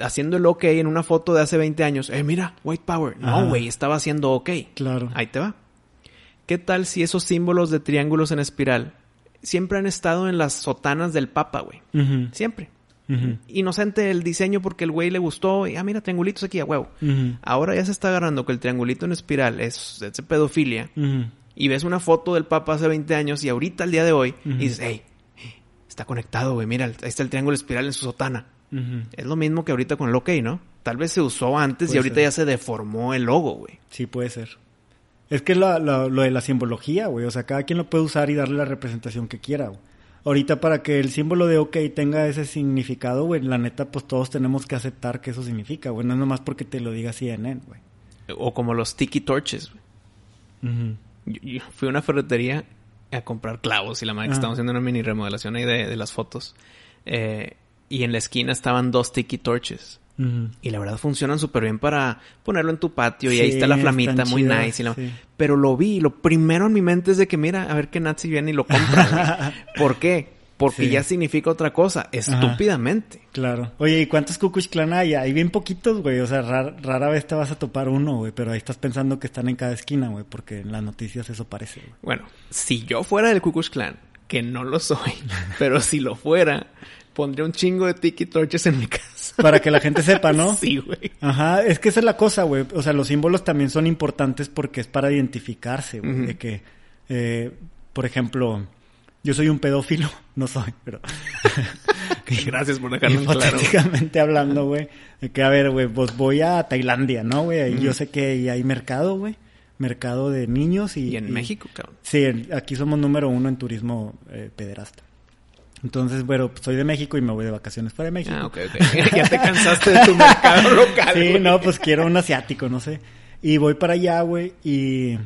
Haciendo el OK en una foto de hace 20 años. Eh, mira, White Power. No, güey, estaba haciendo OK. Claro. Ahí te va. ¿Qué tal si esos símbolos de triángulos en espiral siempre han estado en las sotanas del Papa, güey? Siempre. Inocente el diseño porque el güey le gustó. Y, ah, mira, triangulitos aquí a huevo. Ahora ya se está agarrando que el triangulito en espiral es, pedofilia. Y ves una foto del Papa hace 20 años y ahorita, al día de hoy, y dices, hey, está conectado, güey. Mira, ahí está el triángulo espiral en su sotana. Es lo mismo que ahorita con el OK, ¿no? Tal vez se usó antes y ahorita ser. ya se deformó el logo, güey. Sí, puede ser. Es que la- la- lo de la simbología, güey. O sea, cada quien lo puede usar y darle la representación que quiera, güey. Ahorita para que el símbolo de OK tenga ese significado, güey, la neta, pues todos tenemos que aceptar que eso significa, güey. No es nomás porque te lo diga CNN, güey. O como los tiki torches, güey. Yo, yo fui a una ferretería a comprar clavos y la madre que Ah. estábamos haciendo una mini remodelación ahí de, de las fotos. Eh, y en la esquina estaban dos tiki torches. Y la verdad funcionan súper bien para ponerlo en tu patio y Sí, ahí está la flamita, muy chidas, nice. y la- sí. Pero lo vi lo primero en mi mente es de que mira, a ver qué Nazi viene y lo compra. ¿Por qué? Porque Sí. ya significa otra cosa, estúpidamente. Claro. Oye, ¿y cuántos Kukush Clan hay? Hay bien poquitos, güey. O sea, rar- rara vez te vas a topar uno, güey. Pero ahí estás pensando que están en cada esquina, güey. Porque en las noticias eso parece, güey. Bueno, si yo fuera del Klan, que no lo soy, pero si lo fuera, pondría un chingo de tiki torches en mi casa. Para que la gente sepa, ¿no? Sí, güey. Ajá, es que esa es la cosa, güey. O sea, los símbolos también son importantes porque es para identificarse, güey. De que, eh, por ejemplo, Yo soy un pedófilo, no soy, pero... Gracias por dejarlo en claro. Hipotéticamente hablando, güey. de Que a ver, güey, pues voy a Tailandia, ¿no, güey? Ahí Yo sé que ahí hay mercado, güey. Mercado de niños y... Y en México, cabrón. Sí, aquí somos número uno en turismo eh, pederasta. Entonces, bueno, pues, soy de México y me voy de vacaciones para México. Ah, ok, ok. ya te cansaste de tu mercado local. Sí, güey. no, pues quiero un asiático, no sé. Y voy para allá, güey, y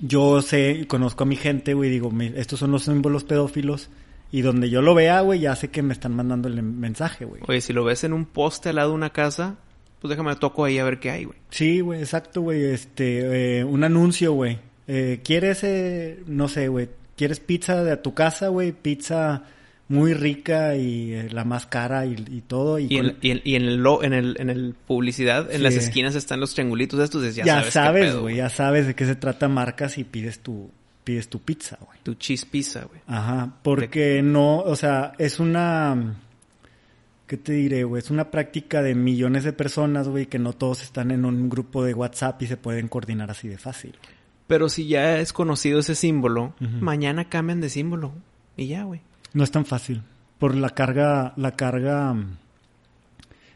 yo sé, conozco a mi gente, güey, digo, "Mi- estos son los símbolos pedófilos. Y donde yo lo vea, güey, ya sé que me están mandando el mensaje, güey. Oye, si lo ves en un poste al lado de una casa, pues déjame toco ahí a ver qué hay, güey. Sí, güey, exacto, güey. Este, eh, un anuncio, güey. Eh, ¿Quieres, eh, no sé, güey, quieres pizza de a tu casa, güey? Pizza muy rica y eh, la más cara y, y todo. Y, Y, con- en, y en, y en el, lo- en el en el publicidad, en Sí. las esquinas están los triangulitos estos, ya, ya, sabes, güey, ya sabes de qué se trata marcas y pides tu, pides tu pizza, güey. Tu cheese pizza, güey. Ajá, porque no, o sea, es una, ¿qué te diré, güey? Es una práctica de millones de personas, güey, que no todos están en un grupo de WhatsApp y se pueden coordinar así de fácil. Pero si ya es conocido ese símbolo, mañana cambian de símbolo. Y ya, güey. No es tan fácil. Por la carga, la carga, mm,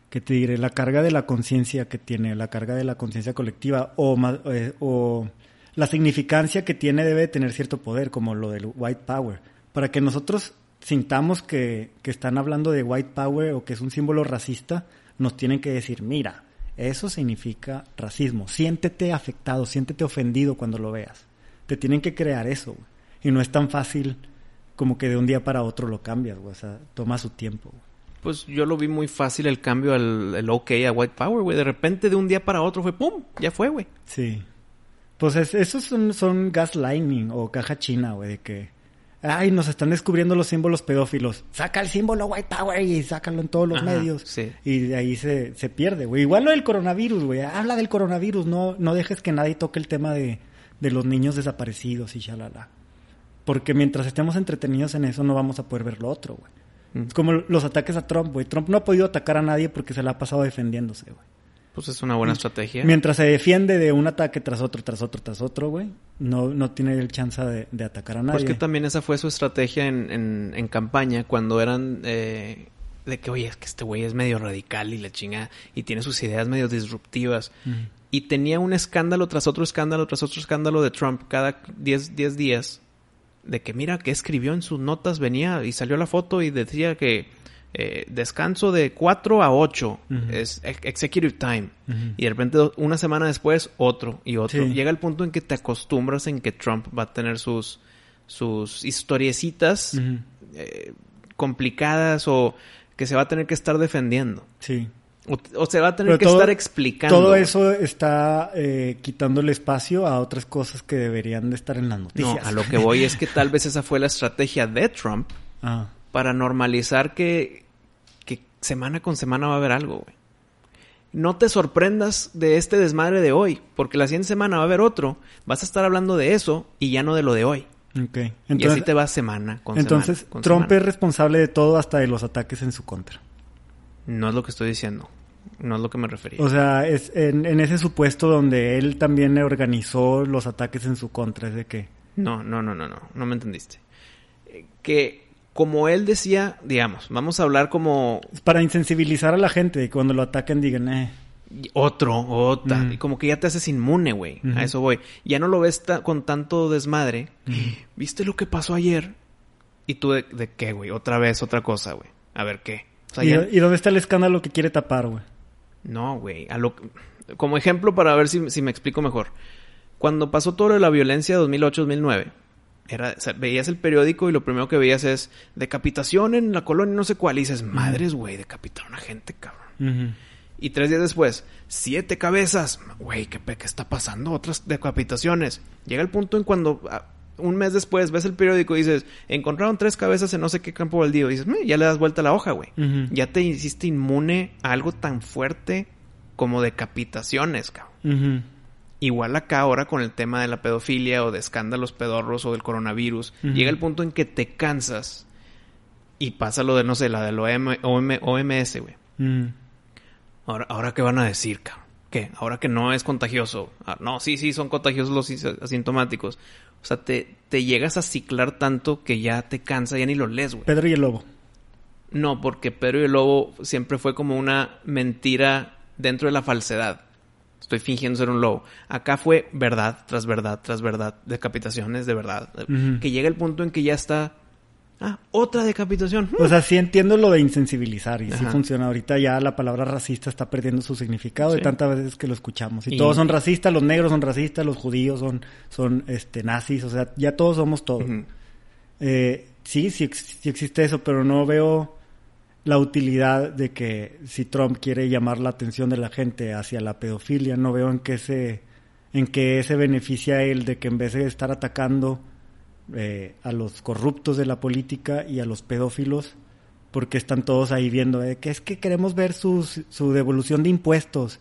¿qué te diré? La carga de la conciencia que tiene, la carga de la conciencia colectiva o, eh, o la significancia que tiene debe de tener cierto poder, como lo del white power. Para que nosotros sintamos que, que están hablando de white power o que es un símbolo racista, nos tienen que decir, mira, eso significa racismo. Siéntete afectado, siéntete ofendido cuando lo veas. Te tienen que crear eso, güey. Y no es tan fácil como que de un día para otro lo cambias, güey. O sea, toma su tiempo, güey. Pues yo lo vi muy fácil el cambio al el OK a White Power, güey. De repente, de un día para otro fue ¡pum! Ya fue, güey. Sí. Pues es- esos son, son gaslighting o caja china, güey, de que... Ay, nos están descubriendo los símbolos pedófilos. Saca el símbolo White Power y sácalo en todos los Ajá, medios. sí. Y de ahí se, se pierde, güey. Igual lo del coronavirus, güey. Habla del coronavirus. No, no dejes que nadie toque el tema de, de los niños desaparecidos y shalala. Porque mientras estemos entretenidos en eso, no vamos a poder ver lo otro, güey. Mm. Es como los ataques a Trump, güey. Trump no ha podido atacar a nadie porque se la ha pasado defendiéndose, güey. Pues es una buena estrategia. Mientras se defiende de un ataque tras otro, tras otro, tras otro, güey, no, no tiene el chance de, de atacar a nadie. Pues que también esa fue su estrategia en, en, en campaña cuando eran eh, de que, oye, es que este güey es medio radical y la chinga y tiene sus ideas medio disruptivas. Y tenía un escándalo tras otro escándalo tras otro escándalo de Trump cada 10 10 días. De que mira que escribió en sus notas, venía y salió la foto y decía que eh, descanso de 4 a 8 Ujú. es ex- executive time. Y de repente una semana después otro y otro. Sí. Llega el punto en que te acostumbras en que Trump va a tener sus, sus historiecitas eh, complicadas o que se va a tener que estar defendiendo. Sí. O, o se va a tener Pero que todo- estar explicando. Todo eso está eh, quitándole espacio a otras cosas que deberían de estar en las No, noticias. a lo que voy es que tal vez esa fue la estrategia de Trump Ah, para normalizar que, que semana con semana va a haber algo, güey. No te sorprendas de este desmadre de hoy, porque la siguiente semana va a haber otro. Vas a estar hablando de eso y ya no de lo de hoy. ok. y así Entonces, te vas semana con entonces semana. con Trump semana. es responsable de todo hasta de los ataques en su contra. No es lo que estoy diciendo. No es lo que me refería. O sea, es en, en ese supuesto donde él también organizó los ataques en su contra, es de que... No, no, no, no, no. No me entendiste. Eh, Que como él decía, digamos, vamos a hablar como para insensibilizar a la gente y cuando lo ataquen digan, eh, otro, otra. Mm. Y como que ya te haces inmune, güey. A eso voy. Ya no lo ves ta- con tanto desmadre. ¿Viste lo que pasó ayer? Y tú, ¿de, de qué, güey? Otra vez, otra cosa, güey. A ver, ¿qué? O sea, ¿Y, ya- y dónde está el escándalo que quiere tapar, güey? No, güey. A lo... Como ejemplo, para ver si, si me explico mejor. Cuando pasó todo lo de la violencia de 2008-2009, era, o sea, veías el periódico y lo primero que veías es decapitación en la colonia no sé cuál. Y dices, madres, güey, decapitaron a gente, cabrón. Y tres días después, siete cabezas. Güey, ¿qué, ¿qué está pasando? Otras decapitaciones. Llega el punto en cuando un mes después ves el periódico y dices, encontraron tres cabezas en no sé qué campo baldío. Y dices, ya le das vuelta a la hoja, güey. Ya te hiciste inmune a algo tan fuerte como decapitaciones, cabrón. Ujú. Igual acá ahora con el tema de la pedofilia o de escándalos pedorros o del coronavirus, llega el punto en que te cansas y pasa lo de, no sé, la OM- OMS, güey. Mm. Ahora, ahora qué van a decir, cabrón. ¿qué? Ahora que no es contagioso. Ah, no, sí, sí, son contagiosos los asintomáticos. O sea, te, te llegas a ciclar tanto que ya te cansa, ya ni lo lees, güey. Pedro y el Lobo. No, porque Pedro y el Lobo siempre fue como una mentira dentro de la falsedad. Estoy fingiendo ser un lobo. Acá fue verdad tras verdad tras verdad. Decapitaciones de verdad. Que llega el punto en que ya está. Ah, otra decapitación. O sea, sí entiendo lo de insensibilizar y sí funciona. Ahorita ya la palabra racista está perdiendo su significado de Sí. tantas veces que lo escuchamos. Y, Y- todos son racistas, los negros son racistas, los judíos son, son este, nazis, o sea, ya todos somos todos. Eh, sí, sí, sí existe eso, pero no veo la utilidad de que si Trump quiere llamar la atención de la gente hacia la pedofilia, no veo en qué se, en qué se beneficia él de que en vez de estar atacando eh, a los corruptos de la política y a los pedófilos, porque están todos ahí viendo eh, que es que queremos ver sus- su devolución de impuestos,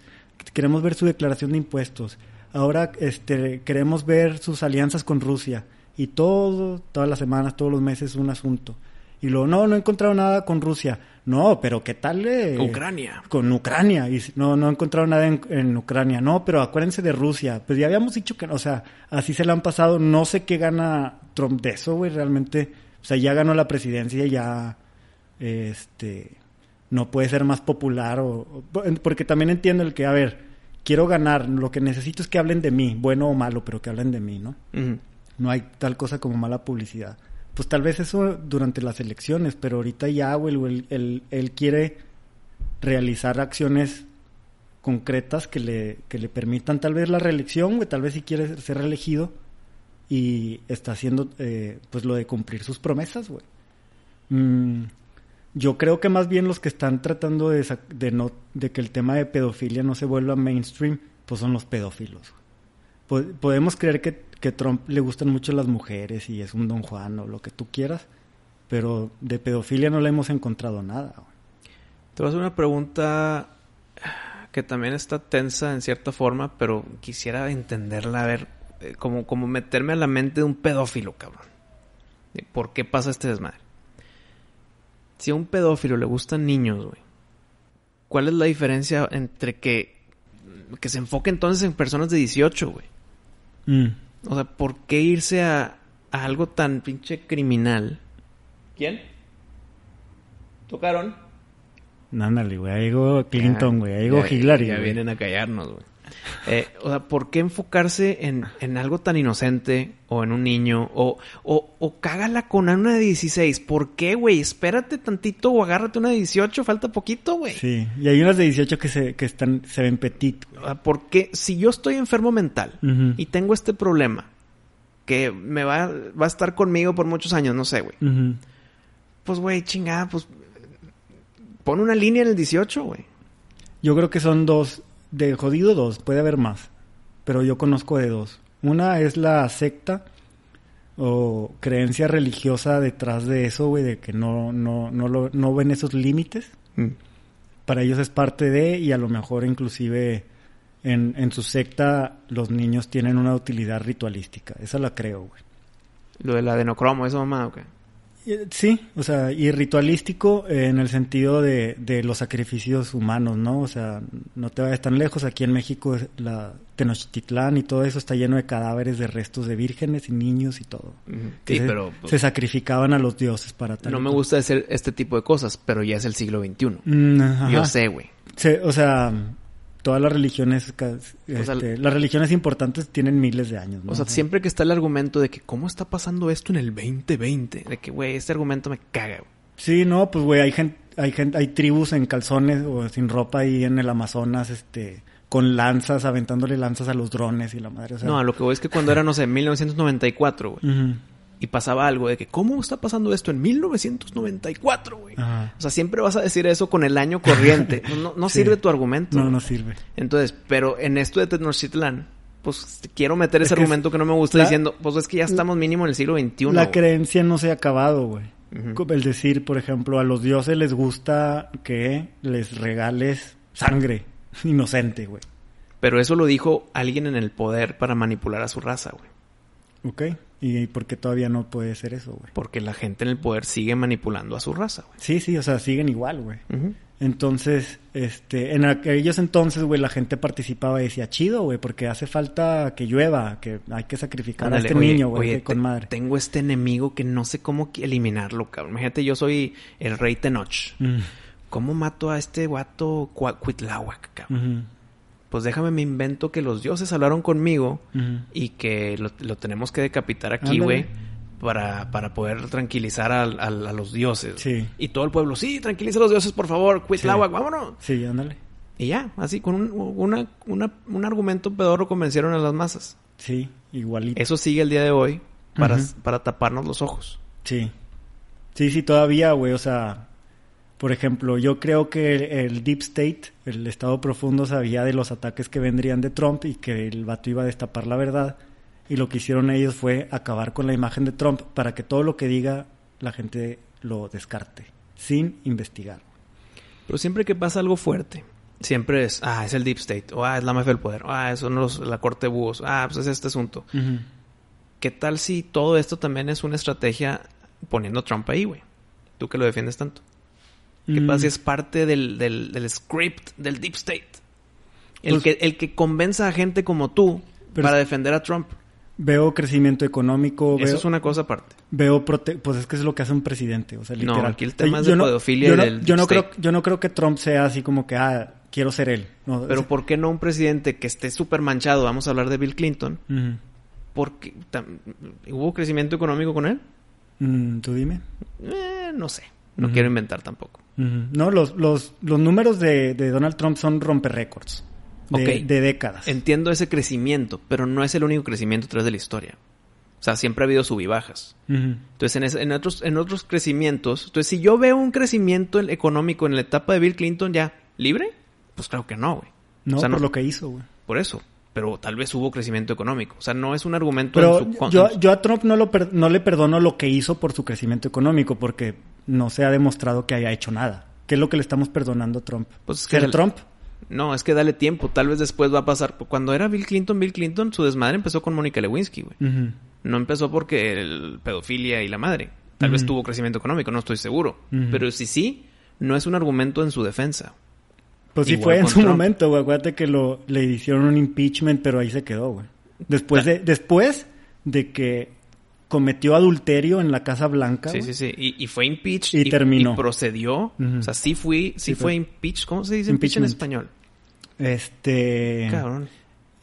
queremos ver su declaración de impuestos, ahora este, queremos ver sus alianzas con Rusia y todo, todas las semanas, todos los meses un asunto. Y luego, no, no he encontrado nada con Rusia. No, pero ¿qué tal? eh, Ucrania. Con Ucrania. Y no, no he encontrado nada en, en Ucrania. No, pero acuérdense de Rusia. Pues ya habíamos dicho que, o sea, así se le han pasado. No sé qué gana Trump de eso, güey, realmente. O sea, ya ganó la presidencia, ya, este, no puede ser más popular o, o- porque también entiendo el que, a ver, quiero ganar, lo que necesito es que hablen de mí, bueno o malo, pero que hablen de mí, ¿no? No hay tal cosa como mala publicidad. Pues tal vez eso durante las elecciones, pero ahorita ya, güey, él, él, él quiere realizar acciones concretas que le, que le permitan tal vez la reelección, güey, tal vez si quiere ser reelegido y está haciendo eh, pues lo de cumplir sus promesas, güey. Mm, yo creo que más bien los que están tratando de, de, no, de que el tema de pedofilia no se vuelva mainstream, pues son los pedófilos. Po- podemos creer que, que Trump le gustan mucho las mujeres y es un don Juan o lo que tú quieras, pero de pedofilia no le hemos encontrado nada. Te voy a hacer una pregunta que también está tensa en cierta forma, pero quisiera entenderla, a ver, eh, como, como meterme a la mente de un pedófilo, cabrón. ¿Por qué pasa este desmadre? Si a un pedófilo le gustan niños, güey, ¿cuál es la diferencia entre que, que se enfoque entonces en personas de 18, güey? Mm. O sea, ¿por qué irse a, a algo tan pinche criminal? ¿Quién? ¿Tocaron? Ándale, güey, ahí llegó Clinton, Ya, güey, ahí llegó Hillary. Ya güey. vienen a callarnos, güey. Eh, o sea, ¿por qué enfocarse en, en algo tan inocente o en un niño? O, o, o cágala con una de 16. ¿Por qué, güey? Espérate tantito o agárrate una de 18. Falta poquito, güey. Sí, y hay unas de 18 que se, que están, se ven petit. O sea, porque si yo estoy enfermo mental y tengo este problema que me va, va a estar conmigo por muchos años, no sé, güey. Pues, güey, chingada, pues pon una línea en el 18, güey. Yo creo que son dos, de jodido dos, puede haber más, pero yo conozco de dos. Una es la secta o creencia religiosa detrás de eso, güey, de que no, no, no, lo, no ven esos límites. Para ellos es parte de, y a lo mejor inclusive en, en su secta los niños tienen una utilidad ritualística. Esa la creo, güey. Lo de la adenocromo, eso mamá, ok. Eh, Sí, o sea, y ritualístico en el sentido de, de los sacrificios humanos, ¿no? O sea, no te vayas tan lejos. Aquí en México, la Tenochtitlán y todo eso está lleno de cadáveres de restos de vírgenes y niños y todo. Que Sí, se, pero pues, se sacrificaban a los dioses para tal. no me gusta hacer este tipo de cosas, pero ya es el siglo XXI. Mm. Yo sé, güey. O sea, todas las religiones, ca- O sea, este, las religiones importantes tienen miles de años, ¿no? O sea, siempre que está el argumento de que cómo está pasando esto en el 2020, de que, güey, este argumento me caga, güey. Sí, no, pues güey, hay gente, hay gente, hay tribus en calzones o sin ropa ahí en el Amazonas, este, con lanzas, aventándole lanzas a los drones y la madre, o sea. No, a lo que voy es que cuando era, no sé, 1994, güey, Ujú. Y pasaba algo de que, ¿cómo está pasando esto en 1994, güey? Ajá. O sea, siempre vas a decir eso con el año corriente. No, no, no Sí. sirve tu argumento. No, no sirve. Entonces, pero en esto de Tenochtitlán, pues quiero meter Es ese argumento que no me gusta la- diciendo, pues es que ya estamos mínimo en el siglo XXI. la creencia no se ha acabado, güey. El decir, por ejemplo, a los dioses les gusta que les regales sangre inocente, güey. Pero eso lo dijo alguien en el poder para manipular a su raza, güey. ¿Ok? ¿Y por qué todavía no puede ser eso, güey? Porque la gente en el poder sigue manipulando a su raza, güey. Sí, sí, o sea, siguen igual, güey. Entonces, este, en aquellos entonces, güey, la gente participaba y decía, chido, güey, porque hace falta que llueva, que hay que sacrificar a este oye, niño, güey, con te- madre. Tengo este enemigo que no sé cómo eliminarlo, cabrón. Imagínate, yo soy el rey Tenoch. Mm, ¿Cómo mato a este guato Cuitláhuac, cabrón? Pues déjame me invento que los dioses hablaron conmigo y que lo, lo tenemos que decapitar aquí, güey, para, para poder tranquilizar al- a, los dioses. Sí. Y todo el pueblo, sí, tranquiliza a los dioses, por favor, Cuitláhuac, vámonos. Sí, ándale. Y ya, así, con un, una, una- un argumento pedorro convencieron a las masas. Sí, igualito. Eso sigue el día de hoy para, para taparnos los ojos. Sí. Sí, sí, todavía, güey, o sea, por ejemplo, yo creo que el, Deep State, el Estado Profundo, sabía de los ataques que vendrían de Trump y que el vato iba a destapar la verdad. Y lo que hicieron ellos fue acabar con la imagen de Trump para que todo lo que diga la gente lo descarte, sin investigar. Pero siempre que pasa algo fuerte, siempre es, ah, es el Deep State, o ah, es la mafia del poder, o ah, son los, la corte de búhos, ah, pues es este asunto. ¿Qué tal si todo esto también es una estrategia poniendo a Trump ahí, güey? Tú que lo defiendes tanto. ¿Qué Mm, pasa si es parte del, del, del script del Deep State? El, Pues- que, el que convenza a gente como tú para defender a Trump. Veo crecimiento económico, Eso veo, es una cosa aparte. veo prote- pues es que es lo que hace un presidente, o sea, No, literal. aquí el O sea, tema es de no- pedofilia yo no, del yo no creo, yo no creo que Trump sea así como que, ah, quiero ser él. No, Pero o sea, ¿por qué no un presidente que esté súper manchado? Vamos a hablar de Bill Clinton. ujú. Porque tam- ¿Hubo crecimiento económico con él? Mm, tú dime. Eh, no sé. No Ujú. quiero inventar tampoco. No, los, los, los números de, de Donald Trump son romper récords. De, de décadas. Entiendo ese crecimiento, pero no es el único crecimiento a través de la historia. O sea, siempre ha habido sub y bajas. Ujú. Entonces, en, ese- en otros, en otros crecimientos, entonces si yo veo un crecimiento en- económico en la etapa de Bill Clinton, ¿ya libre? Pues claro que no, güey. No, O sea, por no- lo que hizo, güey. Por eso. Pero tal vez hubo crecimiento económico. O sea, no es un argumento en su yo, yo a Trump no, lo per- no le perdono lo que hizo por su crecimiento económico, porque no se ha demostrado que haya hecho nada. ¿Qué es lo que le estamos perdonando a Trump? Pues es que ¿Ser el- Trump? No, es que dale tiempo. Tal vez después va a pasar. Cuando era Bill Clinton, Bill Clinton, su desmadre empezó con Mónica Lewinsky, güey. No empezó porque el pedofilia y la madre. Tal vez tuvo crecimiento económico, no estoy seguro. Pero si sí, no es un argumento en su defensa. Pues sí fue en su Trump. momento, güey. Acuérdate que lo, le hicieron un impeachment, pero ahí se quedó, güey. Después de, después de que cometió adulterio en la Casa Blanca. Sí, sí, sí. Y, y fue impeached. Y terminó. Y procedió. O sea, sí fui, sí, Sí, fue impeached. ¿Cómo se dice impeached en español? Este. Cabrón.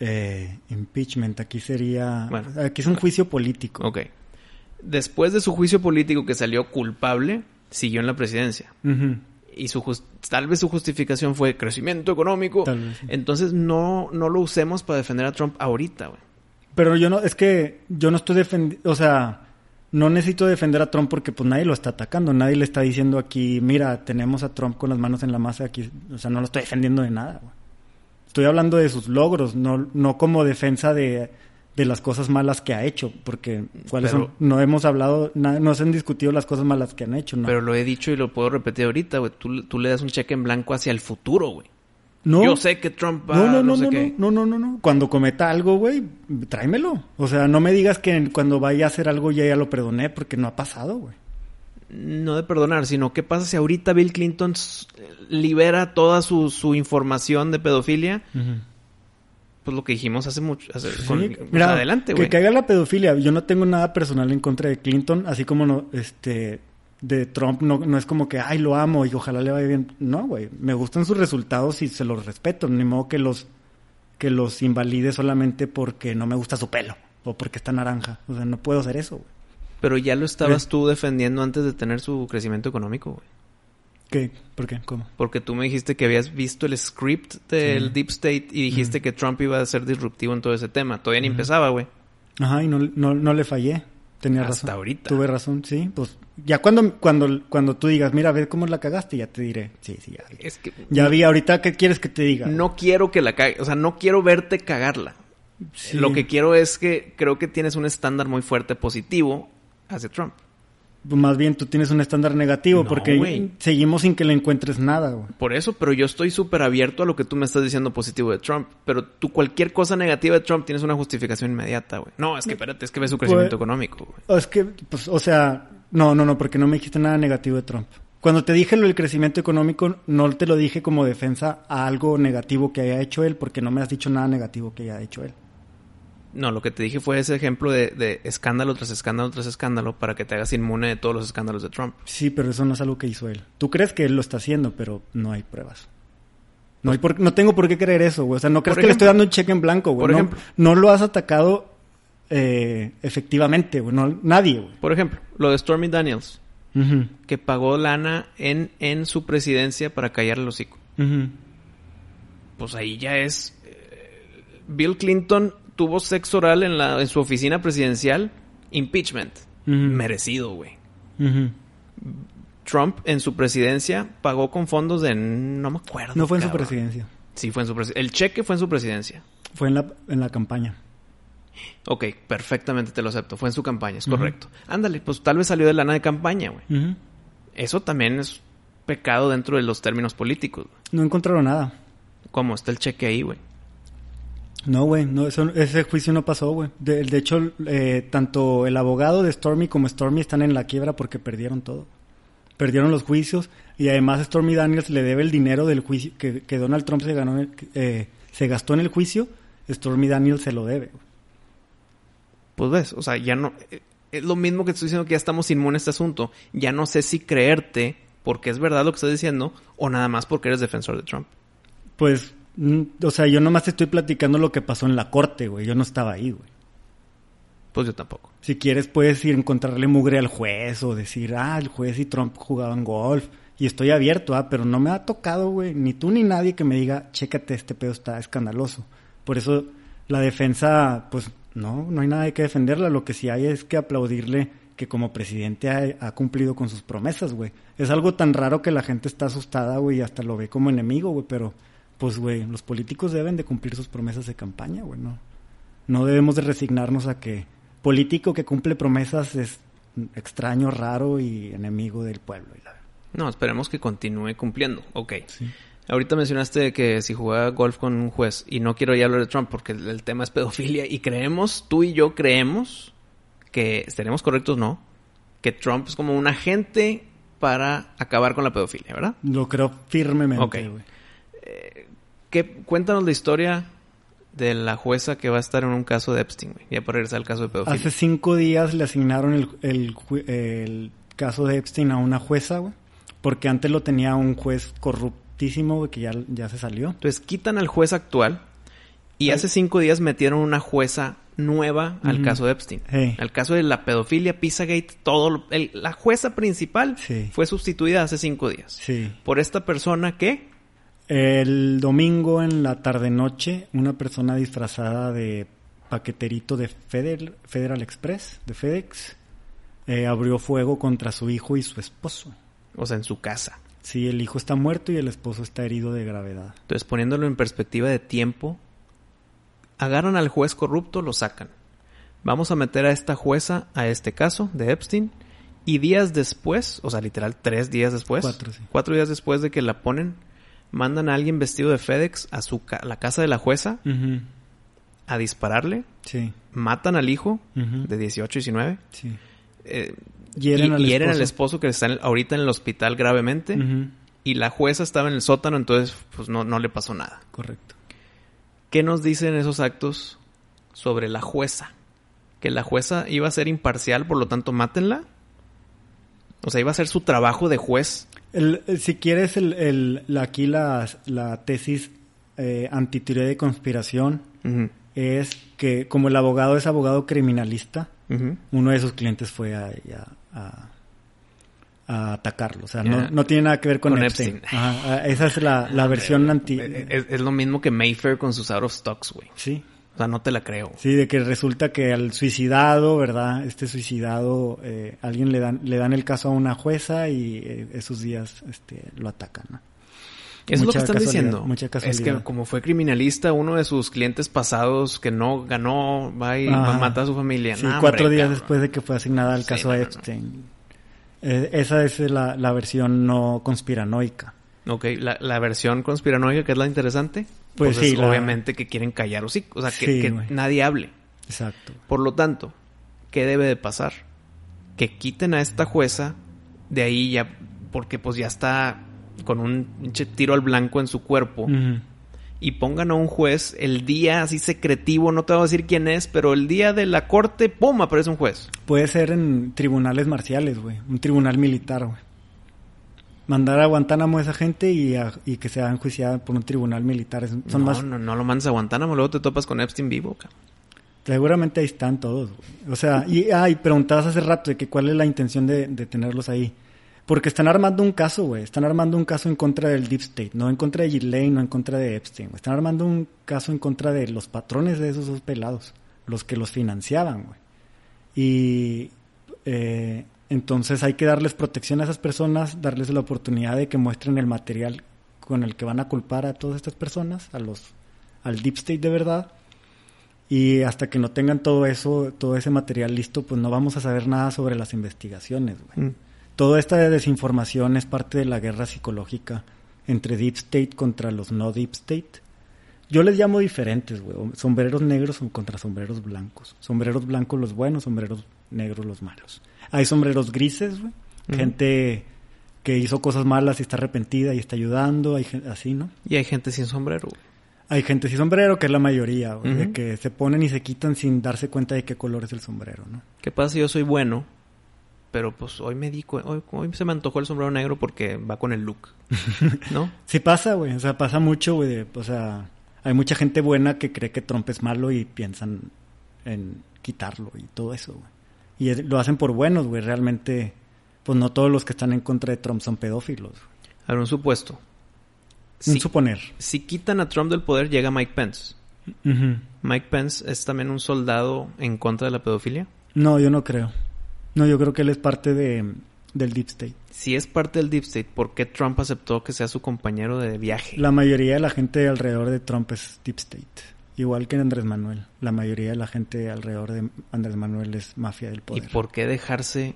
eh, impeachment, aquí sería. Bueno. aquí es un juicio político. Ok. Después de su juicio político que salió culpable, siguió en la presidencia. Y su jus- tal vez su justificación fue crecimiento económico. Tal vez sí. Entonces no, no lo usemos para defender a Trump ahorita, güey. Pero yo no, es que yo no estoy defendiendo, o sea, no necesito defender a Trump porque pues nadie lo está atacando, nadie le está diciendo aquí, mira, tenemos a Trump con las manos en la masa aquí, o sea, no lo estoy defendiendo de nada, güey. Estoy hablando de sus logros, no, no como defensa de, de las cosas malas que ha hecho, porque ¿cuáles Pero- son? No hemos hablado, na- no se han discutido las cosas malas que han hecho, ¿no? Pero lo he dicho y lo puedo repetir ahorita, güey. Tú, tú le das un cheque en blanco hacia el futuro, güey. No, Yo sé que Trump No, no, no, no, no, qué. no, no, no, no. Cuando cometa algo, güey, tráemelo. O sea, no me digas que cuando vaya a hacer algo ya, ya lo perdoné porque no ha pasado, güey. No de perdonar, sino qué pasa si ahorita Bill Clinton libera toda su, su información de pedofilia. Pues lo que dijimos hace mucho. Hace, Sí, con- pues mira, adelante, que güey. caiga la pedofilia. Yo no tengo nada personal en contra de Clinton, así como no, este, de Trump no, no es como que, ay, lo amo y ojalá le vaya bien. No, güey. Me gustan sus resultados y se los respeto. Ni modo que los, que los invalide solamente porque no me gusta su pelo o porque está naranja. O sea, no puedo hacer eso, güey. Pero ya lo estabas tú defendiendo antes de tener su crecimiento económico, güey. ¿Qué? ¿Por qué? ¿Cómo? Porque tú me dijiste que habías visto el script del Sí. Deep State y dijiste que Trump iba a ser disruptivo en todo ese tema. Todavía ni empezaba, güey. Ajá, y no, no, no le fallé. Tenía Hasta razón. ahorita. Tuve razón, sí. Pues ya cuando, cuando, cuando tú digas, mira, ve cómo la cagaste, ya te diré. Sí, sí, ya. Es que Ya vi, ahorita, ¿qué quieres que te diga? no quiero que la cague. O sea, no quiero verte cagarla. Sí. Lo que quiero es que creo que tienes un estándar muy fuerte positivo hacia Trump. Pues Más bien tú tienes un estándar negativo No, porque seguimos sin que le encuentres nada, güey. Por eso, pero yo estoy súper abierto a lo que tú me estás diciendo positivo de Trump. Pero tú cualquier cosa negativa de Trump tienes una justificación inmediata, güey. No, es que espérate, es que ves su crecimiento Pues- económico, Es que, pues, o sea, no, no, no, porque no me dijiste nada negativo de Trump. Cuando te dije lo del crecimiento económico, no te lo dije como defensa a algo negativo que haya hecho él, porque no me has dicho nada negativo que haya hecho él. No, lo que te dije fue ese ejemplo de, de escándalo tras escándalo tras escándalo para que te hagas inmune de todos los escándalos de Trump. Sí, pero eso no es algo que hizo él. Tú crees que él lo está haciendo, pero no hay pruebas. No, hay por- no tengo por qué creer eso, güey. O sea, no crees que le estoy dando un cheque en blanco, güey. por No, ejemplo. no lo has atacado eh, efectivamente, güey. No, nadie, güey. Por ejemplo, lo de Stormy Daniels, que pagó lana en, en su presidencia para callarle el hocico. ujú. Pues ahí ya es... eh, Bill Clinton tuvo sexo oral en, la, en su oficina presidencial. Impeachment. Merecido, güey. Trump en su presidencia pagó con fondos de... No me acuerdo. No fue en su presidencia. Sí, fue en su presidencia. El cheque fue en su presidencia. Fue en la, en la campaña. Ok, perfectamente te lo acepto. Fue en su campaña, es correcto. Ándale, pues tal vez salió de lana de campaña, güey. Eso también es pecado dentro de los términos políticos. güey. No encontraron nada. ¿Cómo? Está el cheque ahí, güey. No, güey, no, eso- ese juicio no pasó, güey. De, de hecho, eh, tanto el abogado de Stormy como Stormy están en la quiebra porque perdieron todo. Perdieron los juicios y además Stormy Daniels le debe el dinero del juicio que, que Donald Trump se ganó, eh, se gastó en el juicio. Stormy Daniels se lo debe. güey. Pues ves, o sea, ya no... eh, Es lo mismo que estoy diciendo que ya estamos inmunes a este asunto. Ya no sé si creerte porque es verdad lo que estás diciendo o nada más porque eres defensor de Trump. Pues, mm, o sea, yo nomás te estoy platicando lo que pasó en la corte, güey. Yo no estaba ahí, güey. Pues yo tampoco. Si quieres puedes ir a encontrarle mugre al juez o decir, ah, el juez y Trump jugaban golf. Y estoy abierto, ah, pero no me ha tocado, güey, ni tú ni nadie que me diga, chécate, este pedo está escandaloso. Por eso la defensa, pues no, no hay nada que defenderla. Lo que sí hay es que aplaudirle que como presidente ha, ha cumplido con sus promesas, güey. Es algo tan raro que la gente está asustada, güey, y hasta lo ve como enemigo, güey, pero pues, güey, los políticos deben de cumplir sus promesas de campaña, güey, ¿no? No debemos de resignarnos a que político que cumple promesas es extraño, raro y enemigo del pueblo. y la- No, esperemos que continúe cumpliendo. Ok. Sí. Ahorita mencionaste que si jugaba golf con un juez, y no quiero ya hablar de Trump porque el, tema es pedofilia, y creemos, tú y yo creemos, que estaremos correctos, ¿no? Que Trump es como un agente para acabar con la pedofilia, ¿verdad? Lo creo firmemente, Ok. güey. ¿Qué, cuéntanos la historia de la jueza que va a estar en un caso de Epstein, güey. Ya para regresar al caso de pedofilia. Hace cinco días le asignaron el, el caso de Epstein a una jueza, güey. Porque antes lo tenía un juez güey, que ya, ya se salió. Entonces quitan al juez actual y Ay. hace cinco días metieron una jueza nueva al caso de Epstein. Hey. Al caso de la pedofilia, Pizzagate, todo. lo- el- la jueza principal Sí. fue sustituida hace cinco días. Sí. Por esta persona que... El domingo en la tarde-noche, una persona disfrazada de paqueterito de Federal, Federal Express, de FedEx, eh, abrió fuego contra su hijo y su esposo. O sea, en su casa. Sí, el hijo está muerto y el esposo está herido de gravedad. Entonces, poniéndolo en perspectiva de tiempo, agarran al juez corrupto, lo sacan. Vamos a meter a esta jueza a este caso de Epstein. Y días después, o sea, literal tres días después, Cuatro, sí. cuatro días después de que la ponen, mandan a alguien vestido de FedEx a su ca- la casa de la jueza a dispararle, Sí. matan al hijo Ujú. de 18, 19, Sí. eh, Hieren y- al hieren al esposo. esposo que está en- ahorita en el hospital gravemente, y la jueza estaba en el sótano, entonces pues no, no le pasó nada. Correcto. ¿Qué nos dicen esos actos sobre la jueza? Que la jueza iba a ser imparcial, por lo tanto, mátenla. O sea, iba a hacer su trabajo de juez. El, el- si quieres, el, el- la, aquí la, la tesis eh, antiteoría de conspiración es que como el abogado es abogado criminalista, uno de sus clientes fue a, a- a- a atacarlo. O sea, no, Ya. no tiene nada que ver con, Con Epstein. Epstein. Ajá, ah, esa es la, la versión anti... Eh, Es, es lo mismo que Mayfair con sus out of stocks, güey. Sí, O sea, no te la creo. sí, de que resulta que al suicidado, ¿verdad? Este suicidado, eh, alguien le dan, le dan el caso a una jueza y eh, esos días este, lo atacan, ¿no? Eso es lo que están diciendo. mucha es que como fue criminalista, uno de sus clientes pasados que no ganó, va y Ajá. mata a su familia. Sí, cuatro hombre, días cabrón. después de que fue asignada al Sí, caso no, a no, no. Epstein. Eh, esa es la, la versión no conspiranoica. Ok, la, la versión conspiranoica que es la interesante. Pues sí, es la- obviamente que quieren callar o sí. O sea, que, Sí, nadie hable. Exacto. Por lo tanto, ¿qué debe de pasar? Que quiten a esta jueza, de ahí ya porque pues ya está con un pinche tiro al blanco en su cuerpo. Y pongan a un juez el día así secretivo, no te voy a decir quién es, pero el día de la corte, ¡pum! aparece un juez. Puede ser en tribunales marciales, güey. Un tribunal militar, güey. Mandar a Guantánamo a esa gente y, a- y que sea enjuiciada por un tribunal militar. Son no, más... no, no lo mandes a Guantánamo, luego te topas con Epstein vivo. cabrón. Seguramente ahí están todos, güey. O sea, y, ah, y preguntabas hace rato de que cuál es la intención de, de tenerlos ahí. Porque están armando un caso, güey. Están armando un caso en contra del Deep State. No en contra de Ghislaine, no en contra de Epstein. güey. Están armando un caso en contra de los patrones de esos dos pelados. Los que los financiaban, güey. Y eh, entonces hay que darles protección a esas personas, darles la oportunidad de que muestren el material con el que van a culpar a todas estas personas, a los, al Deep State de verdad. Y hasta que no tengan todo eso, todo ese material listo, pues no vamos a saber nada sobre las investigaciones, güey. Mm. Toda esta desinformación es parte de la guerra psicológica entre Deep State contra los no Deep State. Yo les llamo diferentes, güey. Sombreros negros contra sombreros blancos. Sombreros blancos los buenos, sombreros negros los malos. Hay sombreros grises, güey. Ujú. Gente que hizo cosas malas y está arrepentida y está ayudando, hay gen- así, ¿no? Y hay gente sin sombrero. Hay gente sin sombrero, que es la mayoría, güey, que se ponen y se quitan sin darse cuenta de qué color es el sombrero, ¿no? ¿Qué pasa si yo soy bueno? Pero pues hoy me di hoy, hoy se me antojó el sombrero negro porque va con el look. ¿No? Sí pasa, güey, o sea, pasa mucho, güey, o sea, hay mucha gente buena que cree que Trump es malo y piensan en quitarlo y todo eso, güey. Y es- lo hacen por buenos, güey, realmente, pues no todos los que están en contra de Trump son pedófilos. A ver, un supuesto. Un Si, suponer. si quitan a Trump del poder, llega Mike Pence. Mike Pence es también un soldado en contra de la pedofilia. No, yo no creo. No, yo creo que él es parte de, del Deep State. Si es parte del Deep State, ¿por qué Trump aceptó que sea su compañero de viaje? La mayoría de la gente alrededor de Trump es Deep State. Igual que Andrés Manuel. La mayoría de la gente alrededor de Andrés Manuel es mafia del ¿Y poder. por qué dejarse?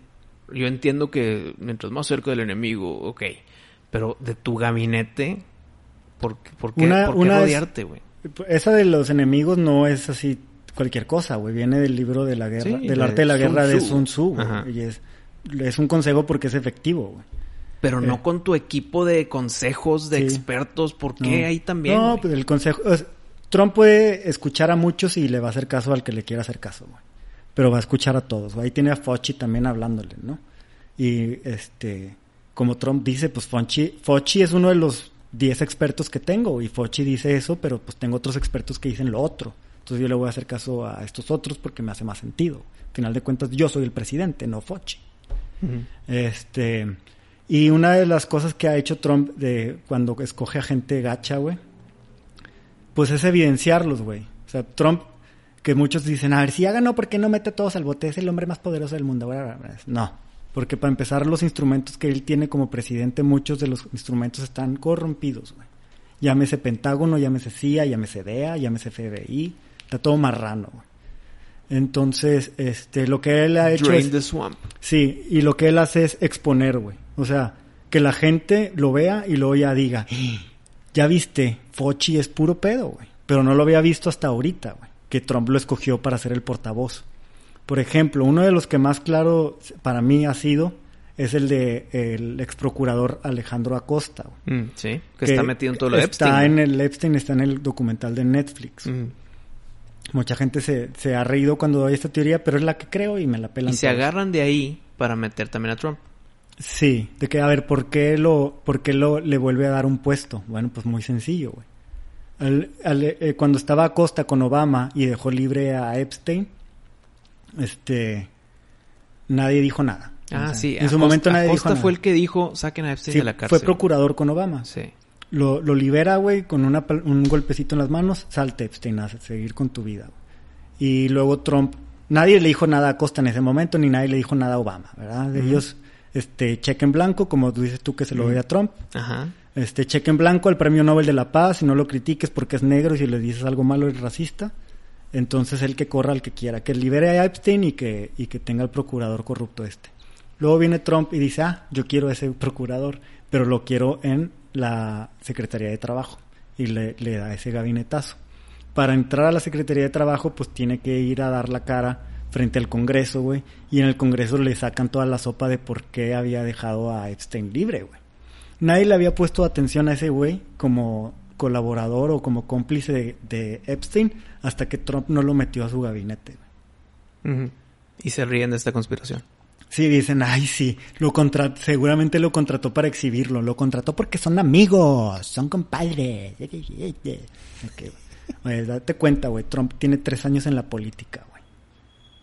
Yo entiendo que mientras más cerca del enemigo, ok. Pero de tu gabinete, ¿por, qué- por qué, Una- por qué una rodearte, güey? Esa de los enemigos no es así cualquier cosa, güey. Viene del libro de la guerra, Sí, del de arte de la Sun guerra de. Sun Tzu, güey. Y es, es un consejo porque es efectivo, güey. Pero Eh. no con tu equipo de consejos, de Sí. expertos. ¿Por qué No. ahí también? No, güey? pues el consejo... es- Trump puede escuchar a muchos y le va a hacer caso al que le quiera hacer caso, güey. Pero va a escuchar a todos. güey. Ahí tiene a Fauci también hablándole, ¿no? Y este... Como Trump dice, pues Fauci, Fauci es uno de los 10 expertos que tengo. Y Fauci dice eso, pero pues tengo otros expertos que dicen lo otro. Entonces yo le voy a hacer caso a estos otros porque me hace más sentido. Al final de cuentas, yo soy el presidente, no. Ujú. Este, y una de las cosas que ha hecho Trump de cuando escoge a gente gacha, güey, pues es evidenciarlos, güey. O sea, Trump, que muchos dicen, a ver, si ya ganó, ¿por qué no mete a todos al bote? Es el hombre más poderoso del mundo. No, porque para empezar, los instrumentos que él tiene como presidente, muchos de los instrumentos están corrompidos, güey. Llámese Pentágono, llámese CIA, llámese DEA, llámese FBI, está todo marrano, güey. Entonces, este, lo que él ha hecho Drain es... the swamp. Sí, y lo que él hace es exponer, güey. O sea, que la gente lo vea y luego ya diga, "Ah, ya viste, Fochi es puro pedo, güey. Pero no lo había visto hasta ahorita, güey. Que Trump lo escogió para ser el portavoz. Por ejemplo, uno de los que más claro para mí ha sido es el de el ex procurador Alejandro Acosta, güey. Mm, sí, que, está metido en todo lo de Está Epstein. en el Epstein, está en el documental de Netflix. Mm. Mucha gente se, se ha reído cuando doy esta teoría, pero es la que creo y me la pelan Y se todos. agarran de ahí para meter también a Trump. Sí, de que, a ver, ¿por qué, lo, por qué lo, le vuelve a dar un puesto? Bueno, pues muy sencillo, güey. Al- al- eh, cuando estaba Acosta con Obama y dejó libre a Epstein, este, nadie dijo nada. Ah, O sea, sí. En su Acosta- momento nadie dijo nada. fue el que dijo, saquen a Epstein Sí, de la cárcel. fue procurador con Obama. Sí. Lo, lo libera, güey, con una, un golpecito en las manos, salte Epstein a seguir con tu vida. Y luego Trump, nadie le dijo nada a Acosta en ese momento, ni nadie le dijo nada a Obama, ¿verdad? Ellos, este, cheque en blanco, como tú dices tú que se lo doy a Trump, Ajá. este, cheque en blanco al Premio Nobel de la Paz, si no lo critiques porque es negro y si le dices algo malo es racista, entonces el que corra al que quiera, que libere a Epstein y que, y que tenga el procurador corrupto este. Luego viene Trump y dice, ah, yo quiero ese procurador, pero lo quiero en la Secretaría de Trabajo y le, da ese gabinetazo. Para entrar a la Secretaría de Trabajo, pues tiene que ir a dar la cara frente al Congreso, güey. Y en el Congreso le sacan toda la sopa de por qué había dejado a Epstein libre, güey. Nadie le había puesto atención a ese güey como colaborador o como cómplice de, Epstein hasta que Trump no lo metió a su gabinete. Y se ríen de esta conspiración. Sí, dicen, ay, sí, lo contra seguramente lo contrató para exhibirlo, lo contrató porque son amigos, son compadres. Date cuenta, güey, Trump tiene tres años en la política, güey.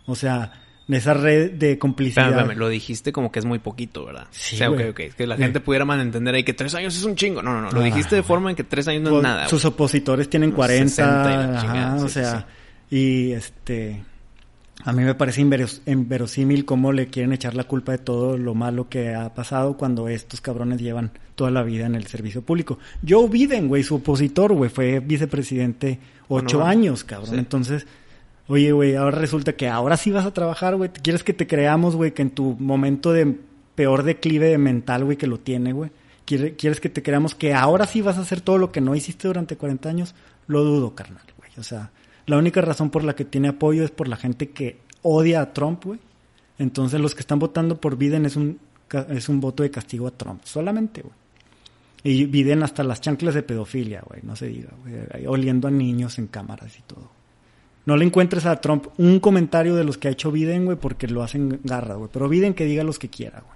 O sea, esa red de complicidad. Espérame, espérame, lo dijiste como que es muy poquito, ¿verdad? Sí, o sea, ok, güey. ok. Es que la gente pudiera malentender ahí que tres años es un chingo. No, no, no. Lo Ah, dijiste de forma en que tres años no es nada. Sus opositores tienen Unos 40, 60 y la ajá, chingada, o sí, sea, y este a mí me parece inveros- inverosímil cómo le quieren echar la culpa de todo lo malo que ha pasado cuando estos cabrones llevan toda la vida en el servicio público. Joe Biden, güey, su opositor, güey, fue vicepresidente ocho Bueno, años, cabrón. sí. Entonces, oye, güey, ahora resulta que ahora sí vas a trabajar, güey. ¿Quieres que te creamos, güey, que en tu momento de peor declive mental, güey, que lo tiene, güey? ¿Quiere- ¿Quieres que te creamos que ahora sí vas a hacer todo lo que no hiciste durante 40 años? Lo dudo, carnal, güey. O sea, la única razón por la que tiene apoyo es por la gente que odia a Trump, güey. Entonces los que están votando por Biden es un, es un voto de castigo a Trump, solamente, güey. Y Biden hasta las chanclas de pedofilia, güey, no se diga, güey. Oliendo a niños en cámaras y todo. No le encuentres a Trump un comentario de los que ha hecho Biden, güey, porque lo hacen garra, güey. Pero Biden que diga los que quiera, güey.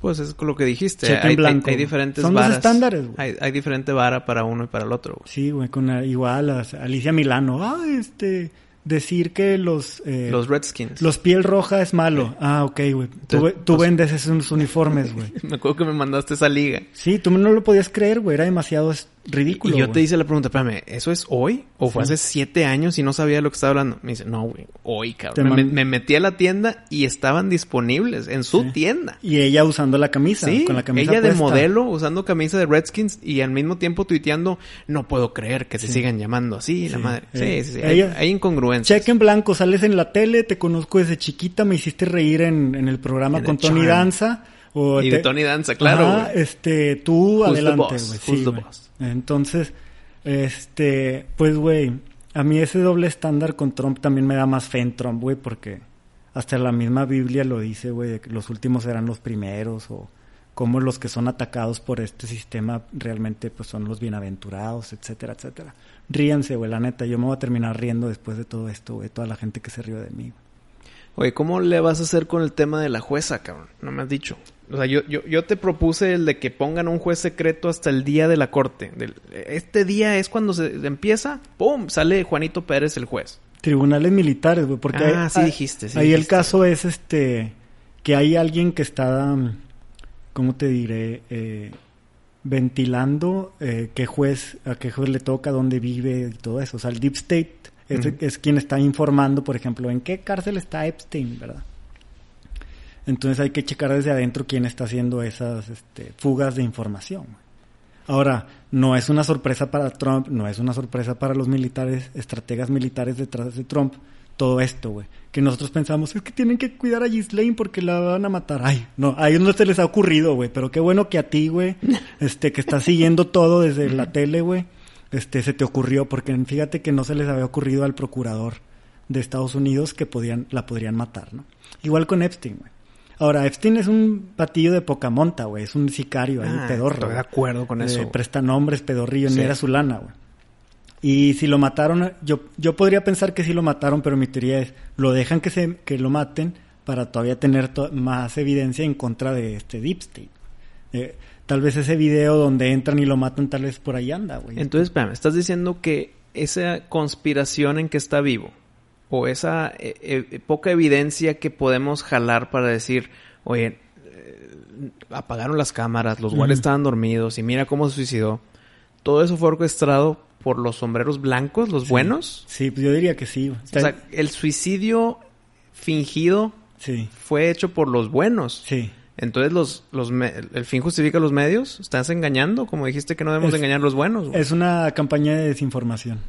Pues es lo que dijiste. Hay, hay- blanco. hay diferentes Son los varas. estándares, güey. Hay, hay diferente vara para uno y para el otro, güey. Sí, güey, con la- igual a Alicia Milano. Ah, este, decir que los... eh, Los Redskins. los piel roja es malo. Ah, ok, güey. Tú, pues- vendes esos uniformes, güey. Me acuerdo que me mandaste esa liga. Sí, tú no lo podías creer, güey. Era demasiado ridículo, y yo te hice la pregunta, espérame, ¿eso es hoy? ¿O fue Sí. hace siete años y no sabía de lo que estaba hablando? Me dice, no, güey, hoy, cabrón. Me, me metí a la tienda y estaban disponibles en su Sí. tienda. Y ella usando la camisa, Sí, con la camisa ella de modelo usando camisa de Redskins y al mismo tiempo tuiteando, no puedo creer que se sigan llamando así, la madre. Eh, Sí, sí, sí. Hay, ella- hay incongruencias. Cheque en blanco, sales en la tele, te conozco desde chiquita, me hiciste reír en, en el programa En con el Tony. Danza. O Y te- de Tony Danza, claro, Ajá, este, tú adelante, güey. Boss? Entonces, este, pues, güey, a mí ese doble estándar con Trump también me da más fe en Trump, güey, porque hasta la misma Biblia lo dice, güey, que los últimos serán los primeros o como los que son atacados por este sistema realmente pues son los bienaventurados, etcétera, etcétera. Ríanse, güey, la neta, yo me voy a terminar riendo después de todo esto, güey, toda la gente que se rió de mí. güey. Oye, ¿cómo le vas a hacer con el tema de la jueza, cabrón? No me has dicho. O sea, yo, yo, yo te propuse el de que pongan un juez secreto hasta el día de la corte. Este día es cuando se empieza, ¡pum! Sale Juanito Pérez el juez. Tribunales militares, güey, porque Ah, hay- sí dijiste, sí ahí el caso es este que hay alguien que está, ¿cómo te diré? Eh, ventilando eh, qué juez, a qué juez le toca, dónde vive y todo eso. O sea, el Deep State es, Ujú. es quien está informando, por ejemplo, en qué cárcel está Epstein, ¿verdad? Entonces hay que checar desde adentro quién está haciendo esas este, fugas de información. Ahora, no es una sorpresa para Trump, no es una sorpresa para los militares, estrategas militares detrás de Trump, todo esto, güey. Que nosotros pensamos, es que tienen que cuidar a Ghislaine porque la van a matar. Ay, no, a ellos no se les ha ocurrido, güey. Pero qué bueno que a ti, güey, este, que estás siguiendo todo desde la tele, güey, este, se te ocurrió. Porque fíjate que no se les había ocurrido al procurador de Estados Unidos que podían, la podrían matar, ¿no? Igual con Epstein, güey. Ahora, Epstein es un patillo de poca monta, güey. Es un sicario ahí, Ah, pedorro. Estoy de acuerdo con Eh, eso. presta nombres, pedorrillo, Sí. ni era su lana, güey. Y si lo mataron, yo, yo podría pensar que sí lo mataron, pero mi teoría es, lo dejan que, se, que lo maten para todavía tener to- más evidencia en contra de este Deep State. Eh, tal vez ese video donde entran y lo matan, tal vez por ahí anda, güey. Entonces, espérame, estás diciendo que esa conspiración en que está vivo, o esa eh, eh, poca evidencia que podemos jalar para decir, oye, eh, apagaron las cámaras, los guardias estaban dormidos y mira cómo se suicidó. Todo eso fue orquestado por los sombreros blancos, los Sí. buenos. Sí, pues yo diría que sí. O sea, el suicidio fingido sí, fue hecho por los buenos. sí. Entonces, los, los me- el fin justifica los medios. ¿Estás engañando? Como dijiste que no debemos Es- engañar a los buenos. güey. Es una campaña de desinformación.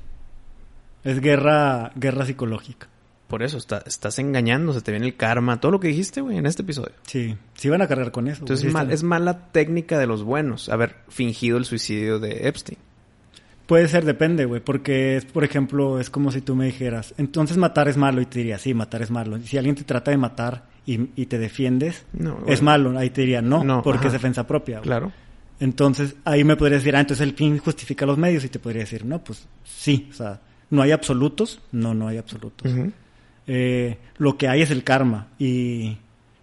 Es guerra, guerra psicológica. Por eso, está- estás engañando, se te viene el karma, todo lo que dijiste, güey, en este episodio. Sí, sí van a cargar con eso. Entonces es, mal- Están- es mala técnica de los buenos haber fingido el suicidio de Epstein. Puede ser, depende, güey, porque es, por ejemplo, es como si tú me dijeras, entonces matar es malo, y te diría, sí, matar es malo. Si alguien te trata de matar y, y te defiendes, No, es malo, ahí te diría, no, No, porque ajá. es defensa propia. Claro. Entonces, ahí me podrías decir, ah, entonces el fin justifica los medios, y te podría decir, no, pues sí, o sea, no hay absolutos, no, no hay absolutos. Eh, lo que hay es el karma, y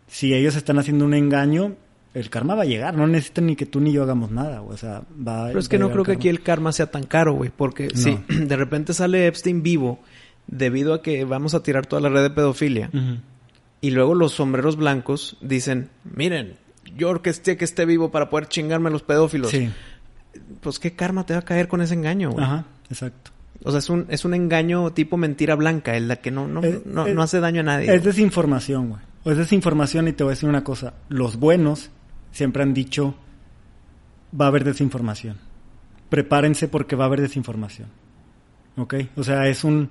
si ellos están haciendo un engaño, el karma va a llegar, no necesitan ni que tú ni yo hagamos nada, o sea, va Pero es que no creo que aquí el karma sea tan caro, güey, porque No. si de repente sale Epstein vivo debido a que vamos a tirar toda la red de pedofilia y luego los sombreros blancos dicen, miren, yo orquesté que esté vivo para poder chingarme a los pedófilos. Sí, Pues qué karma te va a caer con ese engaño, güey. ajá, exacto. O sea, es un, es un engaño tipo mentira blanca, el la que no, no, no, no hace daño a nadie. Es desinformación, güey. O es desinformación y te voy a decir una cosa. Los buenos siempre han dicho, va a haber desinformación. Prepárense porque va a haber desinformación. ¿Ok? O sea, es un...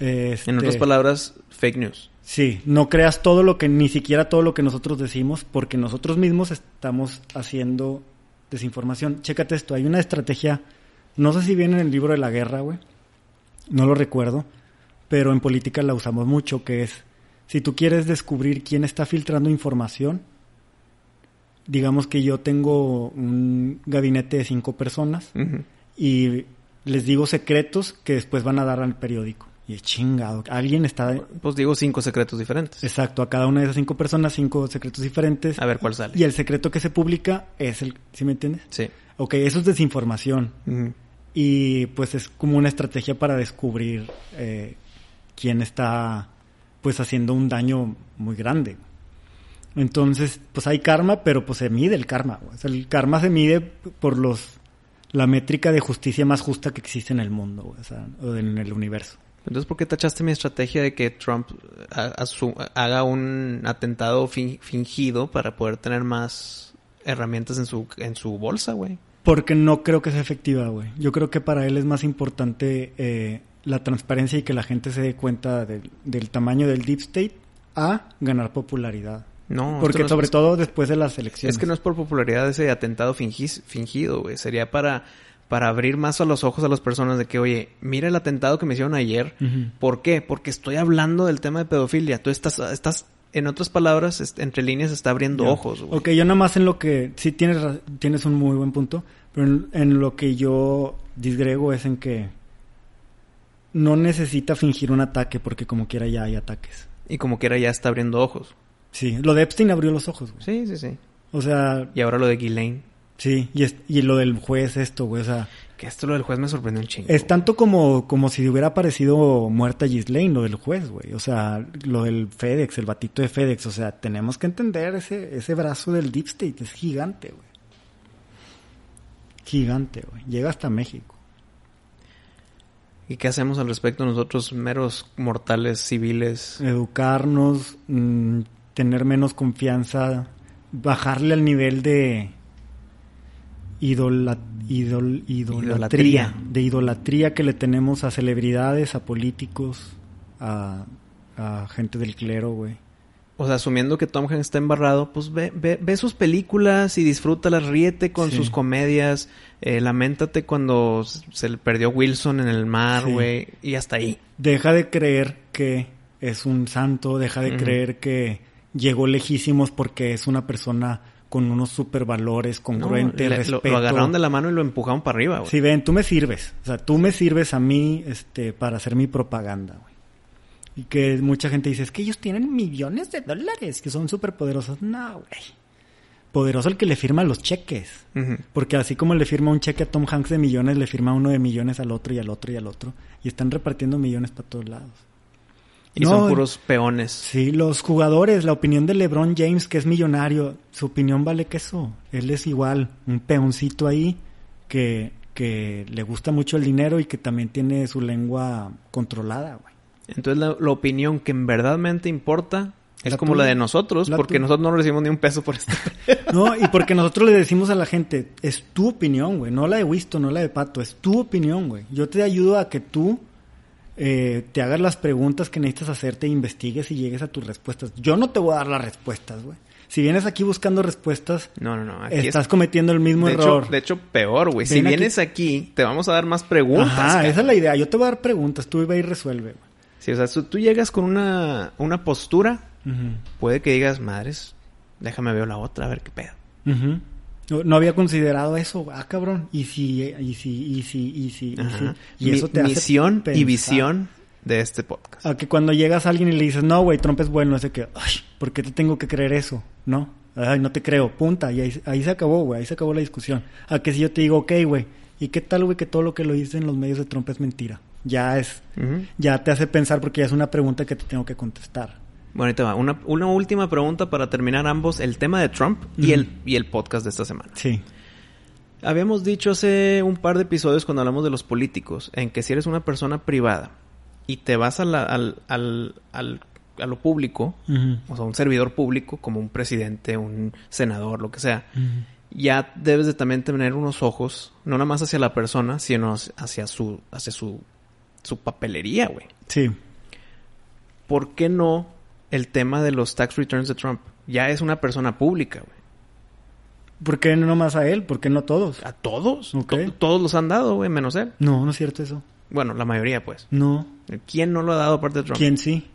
eh, En este, otras palabras, fake news. Sí, no creas todo lo que, ni siquiera todo lo que nosotros decimos, porque nosotros mismos estamos haciendo desinformación. Chécate esto, hay una estrategia, no sé si viene en el libro de la guerra, güey, no lo recuerdo, pero en política la usamos mucho, que es, si tú quieres descubrir quién está filtrando información, digamos que yo tengo un gabinete de cinco personas, y les digo secretos que después van a dar al periódico. Y es chingado. Alguien está... Pues digo cinco secretos diferentes. Exacto, a cada una de esas cinco personas, cinco secretos diferentes. A ver cuál sale. Y el secreto que se publica es el... ¿Sí me entiendes? Sí. Ok, eso es desinformación. Y pues es como una estrategia para descubrir eh, quién está pues haciendo un daño muy grande. Entonces, pues hay karma, pero pues se mide el karma. el karma se mide por los la métrica de justicia más justa que existe en el mundo, o sea, en el universo. Entonces, ¿por qué tachaste mi estrategia de que Trump haga un atentado fin- fingido para poder tener más herramientas en su, en su bolsa, güey? Porque no creo que sea efectiva, güey. Yo creo que para él es más importante eh, la transparencia y que la gente se dé cuenta del, del tamaño del deep state a ganar popularidad. No, Porque es- sobre todo después de las elecciones. Es que no es por popularidad ese atentado fingis- fingido, güey. Sería para, para abrir más a los ojos a las personas de que, oye, mira el atentado que me hicieron ayer. ¿Por qué? Porque estoy hablando del tema de pedofilia. Tú estás, estás en otras palabras, entre líneas está abriendo ojos, güey. Ok, yo nada más en lo que... Sí, tienes, tienes un muy buen punto. Pero en, en lo que yo disgrego es en que no necesita fingir un ataque porque como quiera ya hay ataques. Y como quiera ya está abriendo ojos. Sí, lo de Epstein abrió los ojos, güey. Sí, sí, sí. O sea, Y ahora lo de Ghislaine. sí, y, es- y lo del juez esto, güey, o sea... Que esto lo del juez me sorprendió un chingo. Es tanto como, como si hubiera aparecido muerta Ghislaine, lo del juez, güey. O sea, lo del FedEx, el batito de FedEx. O sea, tenemos que entender ese, ese brazo del Deep State. Es gigante, güey. Gigante, güey. Llega hasta México. ¿Y qué hacemos al respecto nosotros, meros mortales civiles? Educarnos, mm, tener menos confianza, bajarle al nivel de idola- idol- idolatría, Idolatría. de idolatría que le tenemos a celebridades, a políticos, a, a gente del clero, güey. O sea, asumiendo que Tom Hanks está embarrado, pues ve, ve, ve sus películas y disfrútalas, ríete con Sí. sus comedias, eh, lamentate cuando se le perdió Wilson en el mar, Sí. güey, y hasta ahí. Deja de creer que es un santo, deja de creer que llegó lejísimos porque es una persona con unos super valores, No, congruente, le- lo, respeto. lo agarraron de la mano y lo empujaron para arriba, güey. Sí, ven, tú me sirves. O sea, tú me sirves a mí este, para hacer mi propaganda, güey. Y que mucha gente dice, es que ellos tienen millones de dólares, que son súper poderosos. No, güey. Poderoso el que le firma los cheques. Porque así como le firma un cheque a Tom Hanks de millones, le firma uno de millones al otro y al otro y al otro. Y están repartiendo millones para todos lados. Y No, son puros peones. Sí, los jugadores, la opinión de LeBron James, que es millonario, su opinión vale que eso. Él es igual, un peoncito ahí que, que le gusta mucho el dinero y que también tiene su lengua controlada, güey. Entonces la, la opinión que en verdadmente importa es La como tuya. la de nosotros, La porque tuya. nosotros no recibimos ni un peso por esto. No, y porque nosotros le decimos a la gente, es tu opinión, güey, no la de Wisto, no la de Pato, es tu opinión, güey. Yo te ayudo a que tú eh, te hagas las preguntas que necesitas hacerte, investigues y llegues a tus respuestas. Yo no te voy a dar las respuestas, güey. Si vienes aquí buscando respuestas, No, no, no. Aquí estás es- cometiendo el mismo de error. Hecho, de hecho, peor, güey. Si aquí. vienes aquí, te vamos a dar más preguntas. Ajá, esa es la idea. Yo te voy a dar preguntas, tú ve y resuelve. güey. Sí, o sea, tú llegas con una, una postura, puede que digas, madres, déjame ver la otra, a ver qué pedo. Ujú. No, no había considerado eso. Ah, cabrón. Y si, y si, y si, y si, y Ajá. Mi- eso te hace misión y visión de este podcast. A que cuando llegas a alguien y le dices, no, güey, Trump es bueno, es de que, ay, ¿por qué te tengo que creer eso? No, ay, no te creo, punta. Y ahí, ahí se acabó, güey, ahí se acabó la discusión. A que si yo te digo, ok, güey, ¿y qué tal, güey, que todo lo que lo dicen los medios de Trump es mentira? Ya es, ya te hace pensar porque ya es una pregunta que te tengo que contestar. Bueno, ahí te va. Una, una última pregunta para terminar ambos, el tema de Trump y, el, y el podcast de esta semana. Sí. Habíamos dicho hace un par de episodios cuando hablamos de los políticos, en que si eres una persona privada y te vas a, la- al, al- al- a lo público, o sea, un servidor público como un presidente, un senador, lo que sea, ya debes de también tener unos ojos, no nada más hacia la persona, sino hacia su, hacia su, su papelería, güey. Sí. ¿Por qué no el tema de los tax returns de Trump? Ya es una persona pública, güey. ¿Por qué no más a él? ¿Por qué no a todos? A todos. Ok. To- todos los han dado, güey, menos él. No, no es cierto eso. Bueno, la mayoría, pues. No. ¿Quién no lo ha dado aparte de Trump? ¿Quién sí?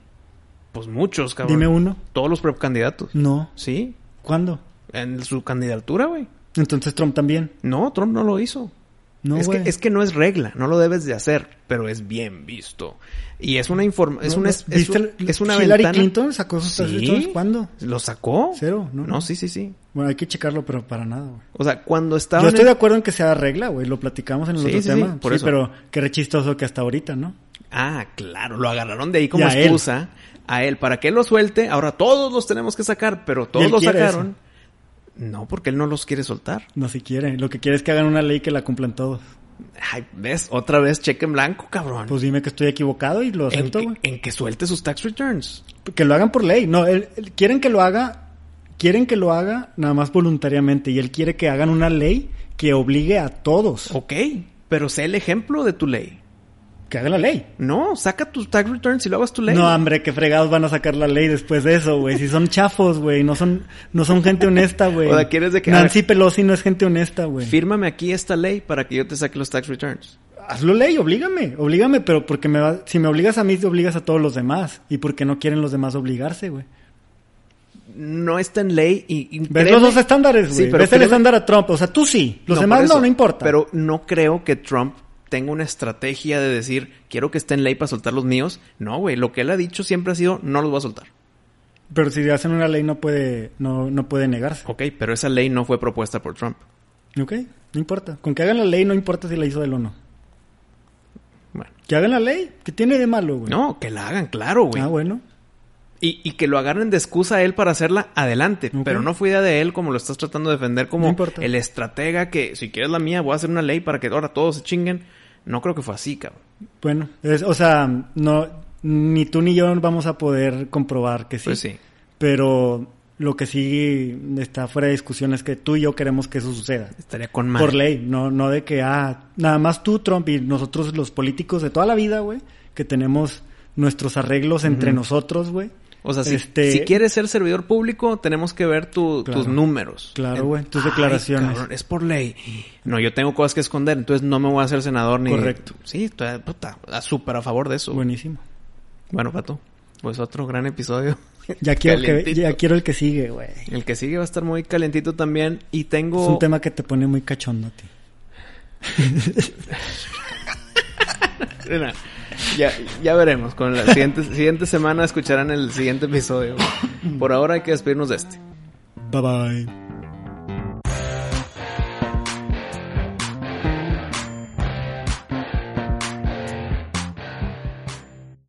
Pues muchos, cabrón. Dime uno. Todos los precandidatos. No. Sí. ¿Cuándo? En su candidatura, güey. Entonces Trump también. No, Trump no lo hizo. No, es, que, es que no es regla, no lo debes de hacer, pero es bien visto. Y es una informa es una es, es ¿Viste un- el- es una Hillary ventana. Clinton sacó sus Sí. ¿Cuándo? ¿Lo sacó? Cero, ¿no? No, sí, sí, sí. Bueno, hay que checarlo, pero para nada, güey. O sea, cuando estaba Yo estoy el- de acuerdo en que sea regla, güey. Lo platicamos en el Sí, otro sí, tema. sí, por sí, eso. pero qué re chistoso que hasta ahorita, ¿no? Ah, claro, lo agarraron de ahí como él. excusa a él para que él lo suelte. Ahora todos los tenemos que sacar, pero todos lo sacaron. No, porque él no los quiere soltar. No si quiere. Lo que quiere es que hagan una ley que la cumplan todos. Ay, ¿ves? Otra vez cheque en blanco, cabrón. Pues dime que estoy equivocado y lo acepto, güey. en que suelte sus tax returns. Que lo hagan por ley. No, él- él- quieren que lo haga, quieren que lo haga nada más voluntariamente. Y él quiere que hagan una ley que obligue a todos. Ok, pero sé el ejemplo de tu ley. Que hagan la ley. No, saca tus tax returns y lo hagas tu ley. No, hombre, qué fregados van a sacar la ley después de eso, güey. Si son chafos, güey. No son, no son gente honesta, güey. O sea, ¿quieres de que- Nancy Pelosi no es gente honesta, güey. Fírmame aquí esta ley para que yo te saque los tax returns. Hazlo ley, oblígame, oblígame, pero porque me va, si me obligas a mí, te obligas a todos los demás. Y porque no quieren los demás obligarse, güey. No está en ley y... y Ves créeme- los dos estándares, güey. Sí, pero Ves el estándar a Trump. O sea, tú sí. Los No, demás no, no importa. Pero no creo que Trump tenga una estrategia de decir, quiero que esté en ley para soltar los míos. No, güey. Lo que él ha dicho siempre ha sido, no los voy a soltar. Pero si hacen una ley no puede, no, no puede negarse. Ok, pero esa ley no fue propuesta por Trump. Ok, no importa. Con que hagan la ley no importa si la hizo él o no. Bueno. Que hagan la ley. ¿Qué tiene de malo, güey? No, que la hagan, claro, güey. Ah, bueno. Y, y que lo agarren de excusa a él para hacerla adelante. Pero no fue idea de él como lo estás tratando de defender como No el estratega que si quieres la mía voy a hacer una ley para que ahora todos se chinguen. No creo que fue así, cabrón. Bueno, es- o sea, no, ni tú ni yo vamos a poder comprobar que sí. Pues sí. Pero lo que sí está fuera de discusión es que tú y yo queremos que eso suceda. Estaría con madre. Por ley, no, no de que, ah, nada más tú, Trump, y nosotros los políticos de toda la vida, güey, que tenemos nuestros arreglos entre nosotros, güey. O sea, si, Este- si quieres ser servidor público, tenemos que ver tu- Claro. tus números. Claro, güey, tus Ay, declaraciones. cabrón, es por ley. No, yo tengo cosas que esconder, entonces no me voy a hacer senador ni... Correcto. Sí, estoy puta, súper a favor de eso. Buenísimo. Bueno, Pato, pues otro gran episodio. Ya quiero, que, Calientito. ya quiero el que sigue, güey. El que sigue va a estar muy calentito también y tengo... Es un tema que te pone muy cachondo a ti. Ya, ya veremos. Con la siguiente, siguiente semana escucharán el siguiente episodio. Por ahora hay que despedirnos de este. Bye bye.